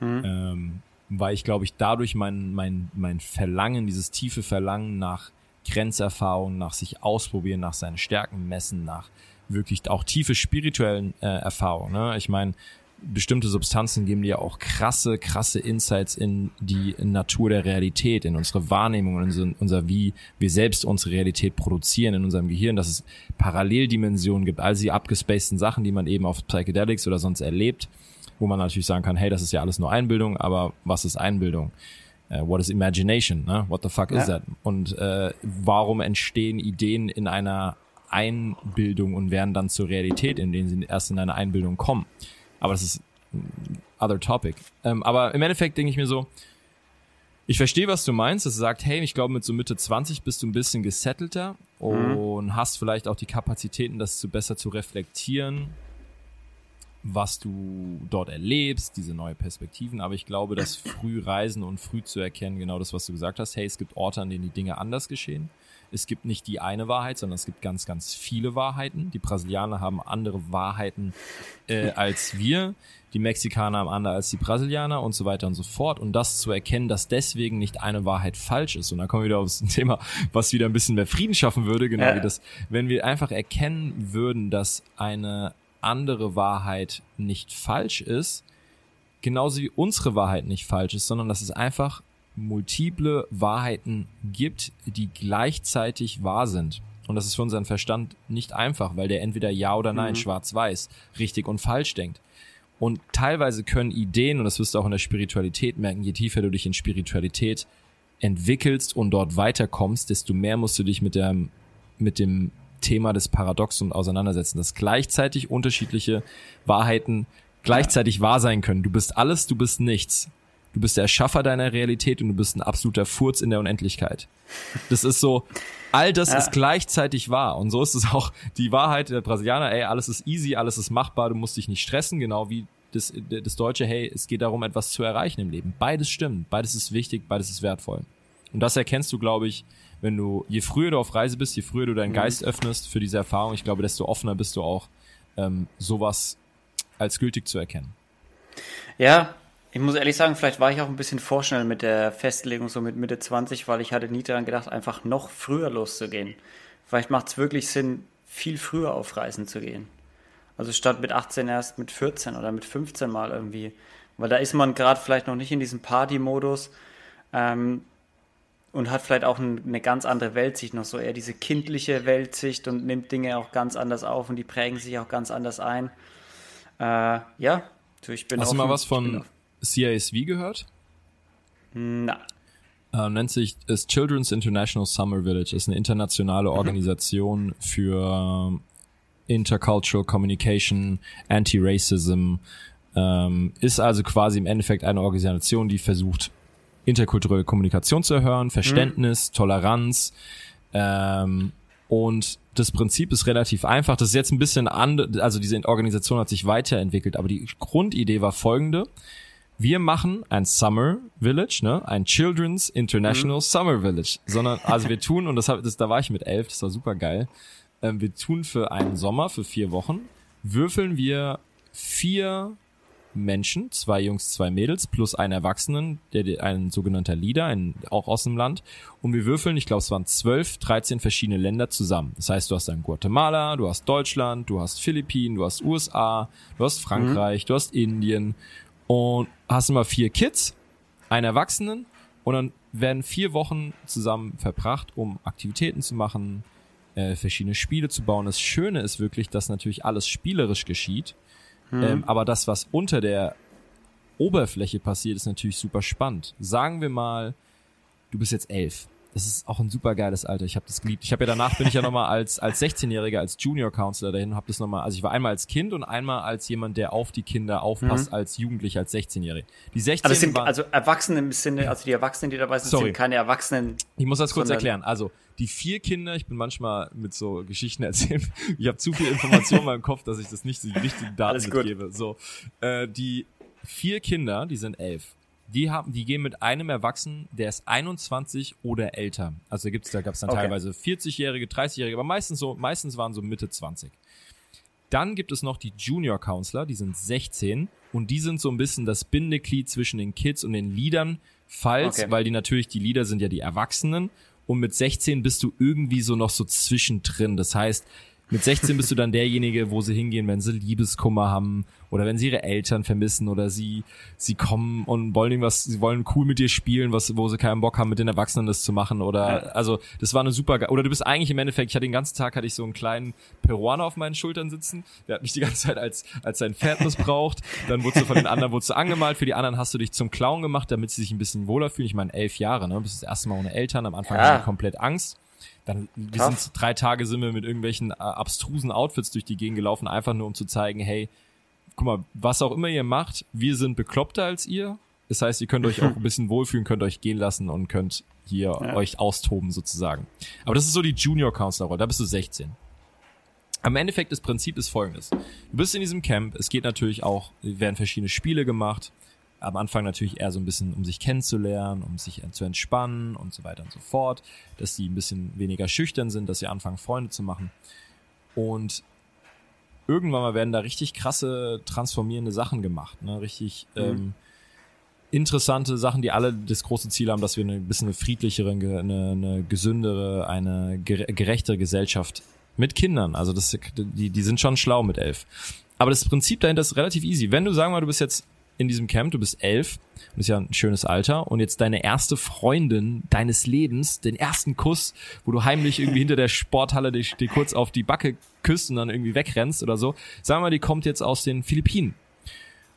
Mhm. Ähm, weil ich glaube ich dadurch mein, mein, mein Verlangen, dieses tiefe Verlangen nach Grenzerfahrung, nach sich ausprobieren, nach seinen Stärken messen, nach wirklich auch tiefe spirituellen äh, Erfahrungen. Ne? Ich meine, bestimmte Substanzen geben dir auch krasse, krasse Insights in die Natur der Realität, in unsere Wahrnehmung, in unser, unser wie wir selbst unsere Realität produzieren in unserem Gehirn, dass es Paralleldimensionen gibt, all die abgespaceden Sachen, die man eben auf Psychedelics oder sonst erlebt, wo man natürlich sagen kann, hey, das ist ja alles nur Einbildung, aber was ist Einbildung? Uh, what is imagination? Ne? What the fuck ja. is that? Und äh, warum entstehen Ideen in einer Einbildung und werden dann zur Realität, in denen sie erst in eine Einbildung kommen? Aber das ist other topic. Ähm, aber im Endeffekt denke ich mir so, ich verstehe, was du meinst, dass du sagst, hey, ich glaube, mit so Mitte 20 bist du ein bisschen gesettelter mhm. und hast vielleicht auch die Kapazitäten, das zu besser zu reflektieren, was du dort erlebst, diese neue Perspektiven. Aber ich glaube, dass früh reisen und früh zu erkennen, genau das, was du gesagt hast, hey, es gibt Orte, an denen die Dinge anders geschehen es gibt nicht die eine Wahrheit, sondern es gibt ganz, ganz viele Wahrheiten. Die Brasilianer haben andere Wahrheiten äh, als wir. Die Mexikaner haben andere als die Brasilianer und so weiter und so fort. Und das zu erkennen, dass deswegen nicht eine Wahrheit falsch ist. Und da kommen wir wieder aufs Thema, was wieder ein bisschen mehr Frieden schaffen würde, genau ja. wie das, wenn wir einfach erkennen würden, dass eine andere Wahrheit nicht falsch ist, genauso wie unsere Wahrheit nicht falsch ist, sondern dass es einfach multiple Wahrheiten gibt, die gleichzeitig wahr sind. Und das ist für unseren Verstand nicht einfach, weil der entweder ja oder nein, mhm. schwarz-weiß, richtig und falsch denkt. Und teilweise können Ideen, und das wirst du auch in der Spiritualität merken, je tiefer du dich in Spiritualität entwickelst und dort weiterkommst, desto mehr musst du dich mit dem, mit dem Thema des Paradoxons auseinandersetzen, dass gleichzeitig unterschiedliche Wahrheiten gleichzeitig wahr sein können. Du bist alles, du bist nichts du bist der Erschaffer deiner Realität und du bist ein absoluter Furz in der Unendlichkeit. Das ist so, all das ja. ist gleichzeitig wahr. Und so ist es auch die Wahrheit der Brasilianer, ey, alles ist easy, alles ist machbar, du musst dich nicht stressen, genau wie das, das Deutsche, hey, es geht darum, etwas zu erreichen im Leben. Beides stimmt, beides ist wichtig, beides ist wertvoll. Und das erkennst du, glaube ich, wenn du, je früher du auf Reise bist, je früher du deinen mhm. Geist öffnest für diese Erfahrung, ich glaube, desto offener bist du auch, ähm, sowas als gültig zu erkennen. Ja, ich muss ehrlich sagen, vielleicht war ich auch ein bisschen vorschnell mit der Festlegung, so mit Mitte 20, weil ich hatte nie daran gedacht, einfach noch früher loszugehen. Vielleicht macht es wirklich Sinn, viel früher auf Reisen zu gehen. Also statt mit 18 erst mit 14 oder mit 15 mal irgendwie. Weil da ist man gerade vielleicht noch nicht in diesem Party-Modus ähm, und hat vielleicht auch ein, eine ganz andere Weltsicht, noch so eher diese kindliche Weltsicht und nimmt Dinge auch ganz anders auf und die prägen sich auch ganz anders ein. Äh, ja, ich bin Hast du mal was von CISV gehört? Na. Äh, nennt sich ist Children's International Summer Village. Ist eine internationale mhm. Organisation für ähm, Intercultural Communication, Anti-Racism. Ähm, ist also quasi im Endeffekt eine Organisation, die versucht, interkulturelle Kommunikation zu erhören, Verständnis, mhm. Toleranz. Ähm, und das Prinzip ist relativ einfach. Das ist jetzt ein bisschen anders, also diese Organisation hat sich weiterentwickelt, aber die Grundidee war folgende wir machen ein Summer Village, ne, ein Children's International mhm. Summer Village, sondern also wir tun und das, hab, das da war ich mit elf, das war super geil. Ähm, wir tun für einen Sommer für vier Wochen würfeln wir vier Menschen, zwei Jungs, zwei Mädels plus einen Erwachsenen, der ein sogenannter Leader, ein, auch aus dem Land. Und wir würfeln, ich glaube, es waren zwölf, dreizehn verschiedene Länder zusammen. Das heißt, du hast dann Guatemala, du hast Deutschland, du hast Philippinen, du hast USA, du hast Frankreich, mhm. du hast Indien und hast immer vier Kids, einen Erwachsenen und dann werden vier Wochen zusammen verbracht, um Aktivitäten zu machen, äh, verschiedene Spiele zu bauen. Das Schöne ist wirklich, dass natürlich alles spielerisch geschieht, mhm. ähm, aber das, was unter der Oberfläche passiert, ist natürlich super spannend. Sagen wir mal, du bist jetzt elf das ist auch ein super geiles Alter. Ich habe das geliebt. Ich habe ja danach bin ich ja nochmal als als 16-Jähriger als Junior Counselor dahin und habe das nochmal. Also ich war einmal als Kind und einmal als jemand, der auf die Kinder aufpasst, mhm. als Jugendlich, als 16-Jährige. Die 16 also, sind, waren, also Erwachsene im Sinne, also die Erwachsenen, die dabei sind, sorry. sind keine Erwachsenen. Ich muss das kurz erklären. Also die vier Kinder, ich bin manchmal mit so Geschichten erzählen. Ich habe zu viel Information in meinem Kopf, dass ich das nicht die richtigen Daten mitgebe. So, äh, die vier Kinder, die sind elf die haben, die gehen mit einem Erwachsenen, der ist 21 oder älter. Also da gibt's, da gab's dann okay. teilweise 40-Jährige, 30-Jährige, aber meistens so, meistens waren so Mitte 20. Dann gibt es noch die Junior Counselor, die sind 16 und die sind so ein bisschen das Bindeglied zwischen den Kids und den Leadern, falls, okay. weil die natürlich, die Leader sind ja die Erwachsenen und mit 16 bist du irgendwie so noch so zwischendrin. Das heißt, Mit 16 bist du dann derjenige, wo sie hingehen, wenn sie Liebeskummer haben oder wenn sie ihre Eltern vermissen oder sie sie kommen und wollen irgendwas, sie wollen cool mit dir spielen, was wo sie keinen Bock haben mit den Erwachsenen das zu machen oder also das war eine super oder du bist eigentlich im Endeffekt, ich hatte den ganzen Tag hatte ich so einen kleinen Peruaner auf meinen Schultern sitzen, der hat mich die ganze Zeit als als sein Pferd missbraucht, dann wurdest du von den anderen wurdest du angemalt, für die anderen hast du dich zum Clown gemacht, damit sie sich ein bisschen wohler fühlen. Ich meine elf Jahre, ne, bist das erste Mal ohne Eltern, am Anfang ja. komplett Angst. Dann wir sind drei Tage sind wir mit irgendwelchen äh, abstrusen Outfits durch die Gegend gelaufen, einfach nur um zu zeigen, hey, guck mal, was auch immer ihr macht, wir sind bekloppter als ihr. Das heißt, ihr könnt euch auch ein bisschen wohlfühlen, könnt euch gehen lassen und könnt hier ja. euch austoben sozusagen. Aber das ist so die Junior Counselor Rolle, da bist du 16. Am Endeffekt das Prinzip ist folgendes. Du bist in diesem Camp, es geht natürlich auch, werden verschiedene Spiele gemacht, am Anfang natürlich eher so ein bisschen, um sich kennenzulernen, um sich zu entspannen und so weiter und so fort, dass die ein bisschen weniger schüchtern sind, dass sie anfangen, Freunde zu machen. Und irgendwann mal werden da richtig krasse, transformierende Sachen gemacht, ne? richtig mhm. ähm, interessante Sachen, die alle das große Ziel haben, dass wir ein bisschen eine friedlichere, eine, eine gesündere, eine gerechtere Gesellschaft mit Kindern. Also das, die, die sind schon schlau mit elf. Aber das Prinzip dahinter ist relativ easy. Wenn du sagen wir mal, du bist jetzt in diesem Camp, du bist elf, das ist ja ein schönes Alter, und jetzt deine erste Freundin deines Lebens, den ersten Kuss, wo du heimlich irgendwie hinter der Sporthalle dich, dich kurz auf die Backe küsst und dann irgendwie wegrennst oder so, sagen wir mal, die kommt jetzt aus den Philippinen.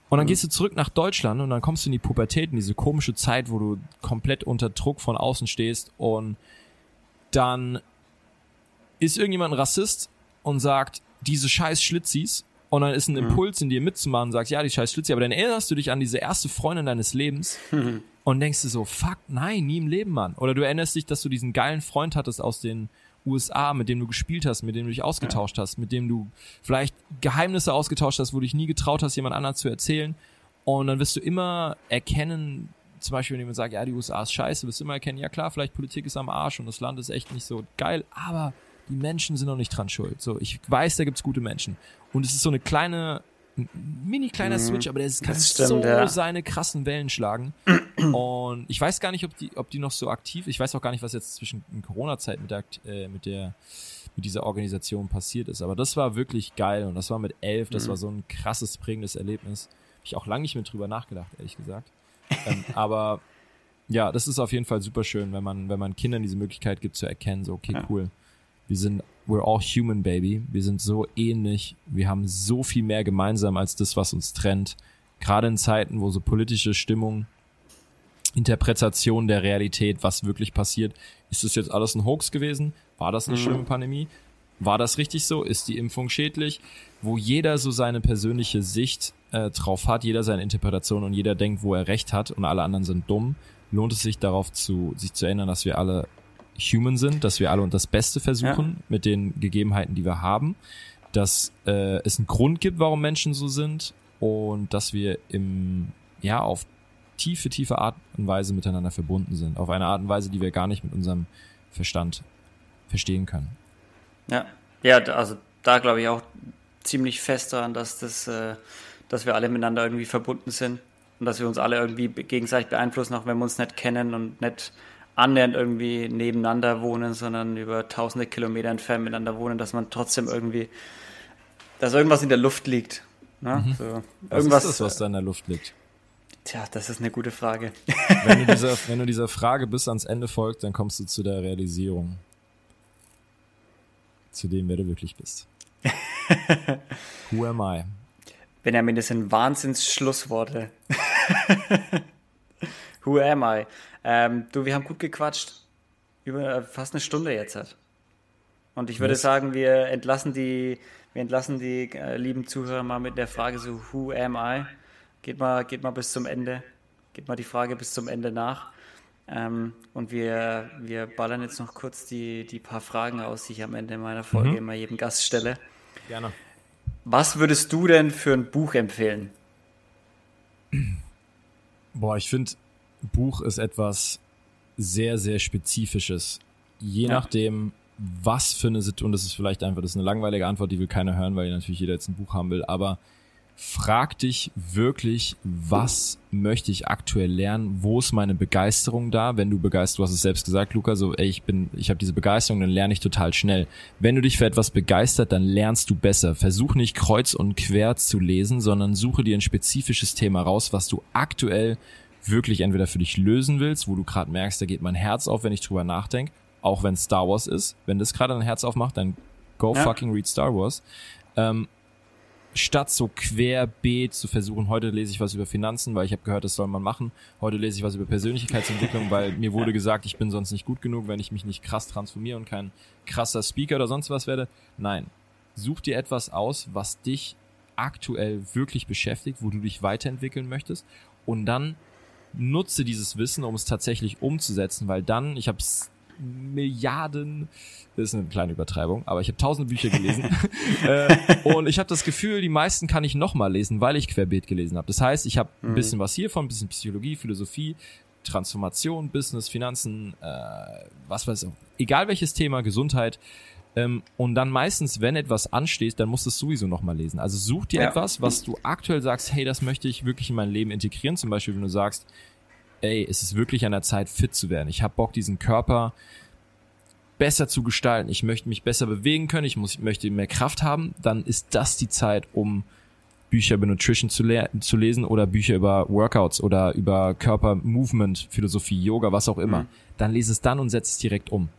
Und dann mhm. gehst du zurück nach Deutschland und dann kommst du in die Pubertät, in diese komische Zeit, wo du komplett unter Druck von außen stehst und dann ist irgendjemand ein Rassist und sagt, diese scheiß Schlitzis und dann ist ein mhm. Impuls in dir mitzumachen, sagst, ja, die scheiß Schlitzi, aber dann erinnerst du dich an diese erste Freundin deines Lebens und denkst du so, fuck, nein, nie im Leben, Mann. Oder du erinnerst dich, dass du diesen geilen Freund hattest aus den USA, mit dem du gespielt hast, mit dem du dich ausgetauscht ja. hast, mit dem du vielleicht Geheimnisse ausgetauscht hast, wo du dich nie getraut hast, jemand anderen zu erzählen. Und dann wirst du immer erkennen, zum Beispiel, wenn jemand sagt, ja, die USA ist scheiße, wirst du immer erkennen, ja klar, vielleicht Politik ist am Arsch und das Land ist echt nicht so geil, aber die Menschen sind noch nicht dran schuld. So, ich weiß, da gibt's gute Menschen. Und es ist so eine kleine, mini kleiner mhm, Switch, aber der kann stimmt, so ja. seine krassen Wellen schlagen. Und ich weiß gar nicht, ob die, ob die noch so aktiv, ich weiß auch gar nicht, was jetzt zwischen Corona-Zeit mit der, äh, mit der, mit dieser Organisation passiert ist. Aber das war wirklich geil und das war mit elf, das mhm. war so ein krasses, prägendes Erlebnis. Hab ich auch lange nicht mehr drüber nachgedacht, ehrlich gesagt. ähm, aber ja, das ist auf jeden Fall super schön, wenn man, wenn man Kindern diese Möglichkeit gibt zu erkennen, so, okay, ja. cool wir sind, we're all human, baby. Wir sind so ähnlich. Wir haben so viel mehr gemeinsam als das, was uns trennt. Gerade in Zeiten, wo so politische Stimmung, Interpretation der Realität, was wirklich passiert. Ist das jetzt alles ein Hoax gewesen? War das eine mhm. schlimme Pandemie? War das richtig so? Ist die Impfung schädlich? Wo jeder so seine persönliche Sicht äh, drauf hat, jeder seine Interpretation und jeder denkt, wo er recht hat und alle anderen sind dumm, lohnt es sich darauf zu, sich zu erinnern, dass wir alle human sind, dass wir alle das Beste versuchen ja. mit den Gegebenheiten, die wir haben, dass äh, es einen Grund gibt, warum Menschen so sind und dass wir im ja auf tiefe, tiefe Art und Weise miteinander verbunden sind, auf eine Art und Weise, die wir gar nicht mit unserem Verstand verstehen können. Ja, ja, also da glaube ich auch ziemlich fest daran, dass das, äh, dass wir alle miteinander irgendwie verbunden sind und dass wir uns alle irgendwie gegenseitig beeinflussen, auch wenn wir uns nicht kennen und nicht annähernd irgendwie nebeneinander wohnen, sondern über tausende Kilometer entfernt miteinander wohnen, dass man trotzdem irgendwie, dass irgendwas in der Luft liegt. Ne? Mhm. So, irgendwas, was ist das, was da in der Luft liegt? Tja, das ist eine gute Frage. Wenn du, dieser, wenn du dieser Frage bis ans Ende folgst, dann kommst du zu der Realisierung. Zu dem, wer du wirklich bist. Who am I? Benjamin, das sind Wahnsinns-Schlussworte. Who am I? Ähm, du, wir haben gut gequatscht. Über äh, fast eine Stunde jetzt. Hat. Und ich würde yes. sagen, wir entlassen die, wir entlassen die äh, lieben Zuhörer mal mit der Frage so, who am I? Geht mal, geht mal bis zum Ende. Geht mal die Frage bis zum Ende nach. Ähm, und wir, wir ballern jetzt noch kurz die, die paar Fragen aus, die ich am Ende meiner Folge mhm. immer jedem Gast stelle. Gerne. Was würdest du denn für ein Buch empfehlen? Boah, ich finde, Buch ist etwas sehr, sehr Spezifisches. Je ja. nachdem, was für eine Situation, und das ist vielleicht einfach, das ist eine langweilige Antwort, die will keiner hören, weil natürlich jeder jetzt ein Buch haben will, aber frag dich wirklich, was möchte ich aktuell lernen? Wo ist meine Begeisterung da? Wenn du begeistert, du hast es selbst gesagt, Luca, so, ey, ich bin, ich habe diese Begeisterung, dann lerne ich total schnell. Wenn du dich für etwas begeistert, dann lernst du besser. Versuch nicht kreuz und quer zu lesen, sondern suche dir ein spezifisches Thema raus, was du aktuell wirklich entweder für dich lösen willst, wo du gerade merkst, da geht mein Herz auf, wenn ich drüber nachdenke, auch wenn Star Wars ist. Wenn das gerade dein Herz aufmacht, dann go ja. fucking read Star Wars. Ähm, statt so querbeet zu versuchen, heute lese ich was über Finanzen, weil ich habe gehört, das soll man machen. Heute lese ich was über Persönlichkeitsentwicklung, weil mir wurde gesagt, ich bin sonst nicht gut genug, wenn ich mich nicht krass transformiere und kein krasser Speaker oder sonst was werde. Nein, such dir etwas aus, was dich aktuell wirklich beschäftigt, wo du dich weiterentwickeln möchtest und dann nutze dieses Wissen, um es tatsächlich umzusetzen, weil dann, ich habe Milliarden, das ist eine kleine Übertreibung, aber ich habe tausende Bücher gelesen äh, und ich habe das Gefühl, die meisten kann ich nochmal lesen, weil ich querbeet gelesen habe. Das heißt, ich habe ein mhm. bisschen was hiervon, ein bisschen Psychologie, Philosophie, Transformation, Business, Finanzen, äh, was weiß ich, egal welches Thema, Gesundheit. Ähm, und dann meistens, wenn etwas ansteht, dann musst du es sowieso nochmal lesen. Also such dir ja. etwas, was du aktuell sagst, hey, das möchte ich wirklich in mein Leben integrieren. Zum Beispiel, wenn du sagst, ey, es ist wirklich an der Zeit, fit zu werden. Ich habe Bock, diesen Körper besser zu gestalten. Ich möchte mich besser bewegen können. Ich muss, ich möchte mehr Kraft haben. Dann ist das die Zeit, um Bücher über Nutrition zu, zu lesen oder Bücher über Workouts oder über Körper-Movement, Philosophie, Yoga, was auch immer. Mhm. Dann lese es dann und setze es direkt um.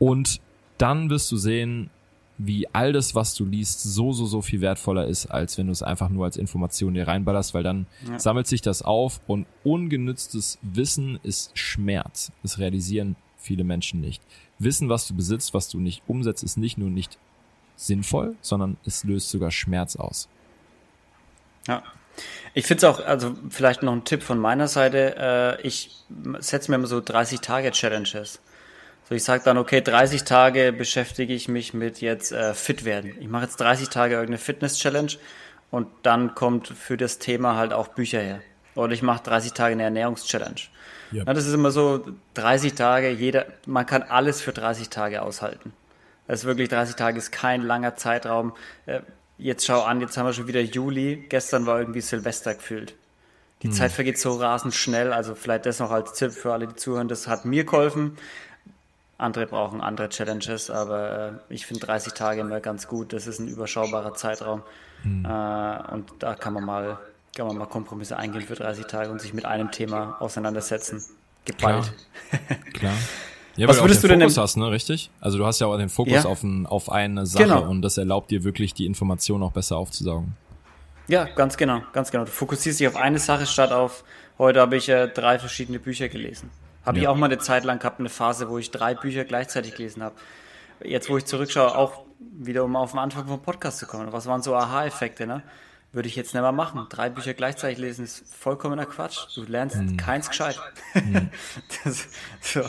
Und dann wirst du sehen, wie all das, was du liest, so, so, so viel wertvoller ist, als wenn du es einfach nur als Information dir reinballerst, weil dann ja. sammelt sich das auf und ungenütztes Wissen ist Schmerz. Das realisieren viele Menschen nicht. Wissen, was du besitzt, was du nicht umsetzt, ist nicht nur nicht sinnvoll, sondern es löst sogar Schmerz aus. Ja. Ich finde es auch, also vielleicht noch ein Tipp von meiner Seite, äh, ich setze mir immer so 30-Tage-Challenges. So, ich sage dann, okay, 30 Tage beschäftige ich mich mit jetzt äh, fit werden. Ich mache jetzt 30 Tage irgendeine Fitness-Challenge und dann kommt für das Thema halt auch Bücher her. Oder ich mache 30 Tage eine Ernährungs-Challenge. Ja. das ist immer so 30 Tage, jeder, man kann alles für 30 Tage aushalten. Das ist wirklich 30 Tage ist kein langer Zeitraum. Äh, jetzt schau an, jetzt haben wir schon wieder Juli. Gestern war irgendwie Silvester gefühlt. Die hm. Zeit vergeht so rasend schnell. Also vielleicht das noch als Tipp für alle, die zuhören. Das hat mir geholfen. Andere brauchen andere Challenges, aber äh, ich finde 30 Tage immer ganz gut. Das ist ein überschaubarer Zeitraum. Hm. Äh, und da kann man mal, kann man mal Kompromisse eingehen für 30 Tage und sich mit einem Thema auseinandersetzen. Geballt. Klar. Klar. Ja, Was würdest du, du denn Fokus hast, ne, richtig? Also du hast ja auch den Fokus ja. auf, ein, auf eine Sache genau. und das erlaubt dir wirklich die Information auch besser aufzusaugen. Ja, ganz genau, ganz genau. Du fokussierst dich auf eine Sache statt auf, heute habe ich äh, drei verschiedene Bücher gelesen. Habe ja. ich auch mal eine Zeit lang gehabt, eine Phase, wo ich drei Bücher gleichzeitig gelesen habe. Jetzt, wo ich zurückschaue, auch wieder, um auf den Anfang vom Podcast zu kommen. Was waren so Aha-Effekte, ne? Würde ich jetzt nicht mehr machen. Drei Bücher gleichzeitig lesen ist vollkommener Quatsch. Du lernst hm. keins gescheit. Hm. das, so.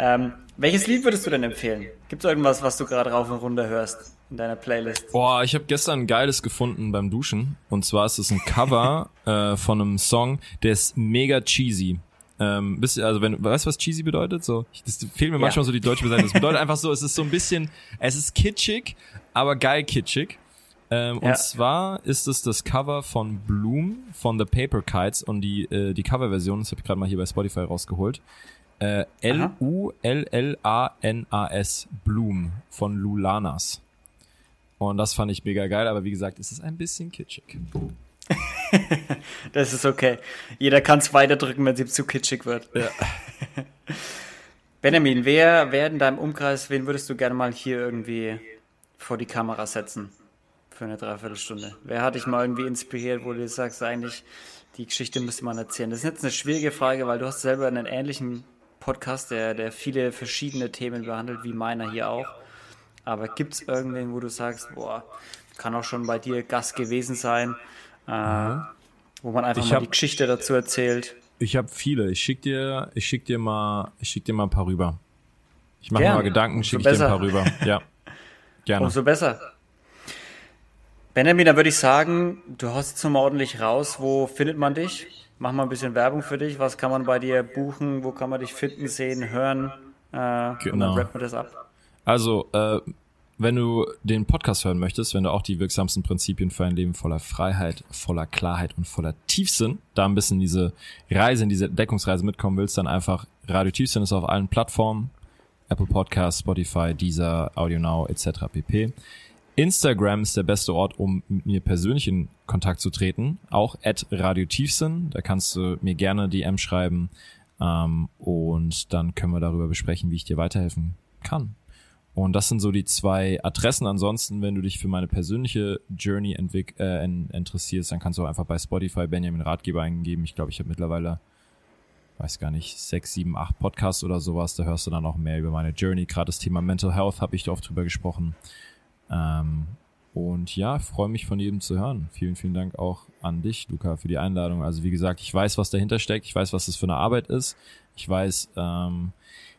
ähm, welches Lied würdest du denn empfehlen? Gibt es irgendwas, was du gerade rauf und runter hörst in deiner Playlist? Boah, ich habe gestern ein geiles gefunden beim Duschen. Und zwar ist es ein Cover äh, von einem Song, der ist mega cheesy. Ähm, bist, also wenn, weißt du, was cheesy bedeutet? So, das fehlt mir ja. manchmal so die deutsche Bezeichnung. Das bedeutet einfach so, es ist so ein bisschen, es ist kitschig, aber geil kitschig. Ähm, ja. Und zwar ist es das Cover von Bloom von The Paper Kites und die, äh, die Coverversion, das habe ich gerade mal hier bei Spotify rausgeholt. Äh, L-U-L-L-A-N-A-S, Bloom von Lulanas. Und das fand ich mega geil, aber wie gesagt, es ist ein bisschen kitschig. das ist okay. Jeder kann es weiterdrücken, wenn sie zu kitschig wird. Ja. Benjamin, wer, wer in deinem Umkreis, wen würdest du gerne mal hier irgendwie vor die Kamera setzen? Für eine Dreiviertelstunde. Wer hat dich mal irgendwie inspiriert, wo du sagst, eigentlich, die Geschichte müsste man erzählen? Das ist jetzt eine schwierige Frage, weil du hast selber einen ähnlichen Podcast, der, der viele verschiedene Themen behandelt, wie meiner hier auch. Aber gibt es irgendwen, wo du sagst, boah, kann auch schon bei dir Gast gewesen sein, äh, wo man einfach ich mal hab, die Geschichte dazu erzählt. Ich habe viele. Ich schick dir, ich schick dir mal, ich schick dir mal ein paar rüber. Ich mache mir mal Gedanken, schicke ich dir ein paar rüber. Ja, gerne. Umso besser. Benjamin, dann würde ich sagen, du hast jetzt nochmal ordentlich raus. Wo findet man dich? Mach mal ein bisschen Werbung für dich. Was kann man bei dir buchen? Wo kann man dich finden, sehen, hören? Äh, genau. Und dann rappen wir das ab. Also, äh, wenn du den Podcast hören möchtest, wenn du auch die wirksamsten Prinzipien für ein Leben voller Freiheit, voller Klarheit und voller Tiefsinn, da ein bisschen diese Reise, in diese Deckungsreise mitkommen willst, dann einfach Radio Tiefsinn ist auf allen Plattformen, Apple Podcasts, Spotify, Deezer, AudioNow etc. pp. Instagram ist der beste Ort, um mit mir persönlich in Kontakt zu treten. Auch at Radio Tiefsinn. Da kannst du mir gerne DM schreiben. Ähm, und dann können wir darüber besprechen, wie ich dir weiterhelfen kann. Und das sind so die zwei Adressen. Ansonsten, wenn du dich für meine persönliche Journey entwick äh, interessierst, dann kannst du auch einfach bei Spotify Benjamin Ratgeber eingeben. Ich glaube, ich habe mittlerweile, weiß gar nicht, sechs, sieben, acht Podcasts oder sowas. Da hörst du dann auch mehr über meine Journey. Gerade das Thema Mental Health habe ich da oft drüber gesprochen. Ähm, und ja, freue mich von jedem zu hören. Vielen, vielen Dank auch an dich, Luca, für die Einladung. Also wie gesagt, ich weiß, was dahinter steckt. Ich weiß, was das für eine Arbeit ist. Ich weiß, ähm,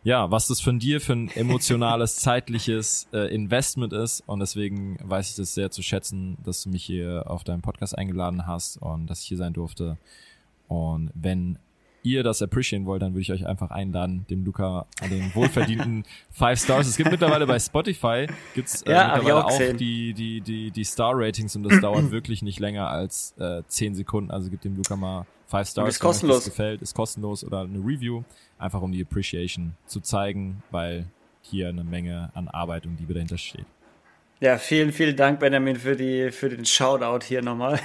ja, was das von dir für ein emotionales, zeitliches äh, Investment ist. Und deswegen weiß ich das sehr zu schätzen, dass du mich hier auf deinen Podcast eingeladen hast und dass ich hier sein durfte. Und wenn ihr das appreciaten wollt, dann würde ich euch einfach einladen, dem Luca den wohlverdienten Five Stars. Es gibt mittlerweile bei Spotify gibt's äh, ja, mittlerweile auch, auch die, die, die, die Star Ratings und das dauert wirklich nicht länger als äh, zehn Sekunden. Also gibt dem Luca mal Five Stars, ist kostenlos. gefällt, ist kostenlos oder eine Review, einfach um die Appreciation zu zeigen, weil hier eine Menge an Arbeit und Liebe dahinter steht. Ja, vielen, vielen Dank, Benjamin, für, die, für den Shoutout hier nochmal.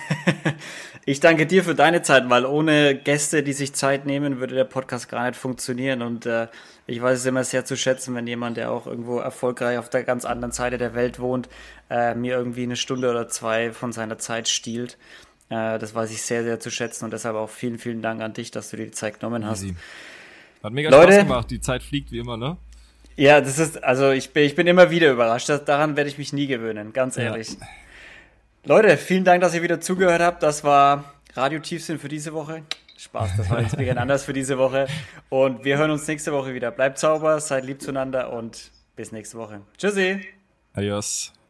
ich danke dir für deine Zeit, weil ohne Gäste, die sich Zeit nehmen, würde der Podcast gar nicht funktionieren. Und äh, ich weiß es immer sehr zu schätzen, wenn jemand, der auch irgendwo erfolgreich auf der ganz anderen Seite der Welt wohnt, äh, mir irgendwie eine Stunde oder zwei von seiner Zeit stiehlt. Äh, das weiß ich sehr, sehr zu schätzen und deshalb auch vielen, vielen Dank an dich, dass du dir die Zeit genommen hast. Easy. Hat mega Leute, Spaß gemacht. Die Zeit fliegt wie immer, ne? Ja, das ist, also ich bin, ich bin immer wieder überrascht. Das, daran werde ich mich nie gewöhnen, ganz ehrlich. Ja. Leute, vielen Dank, dass ihr wieder zugehört habt. Das war Radio Tiefsinn für diese Woche. Spaß, das war jetzt bisschen anders für diese Woche. Und wir hören uns nächste Woche wieder. Bleibt sauber, seid lieb zueinander und bis nächste Woche. Tschüssi. Adios.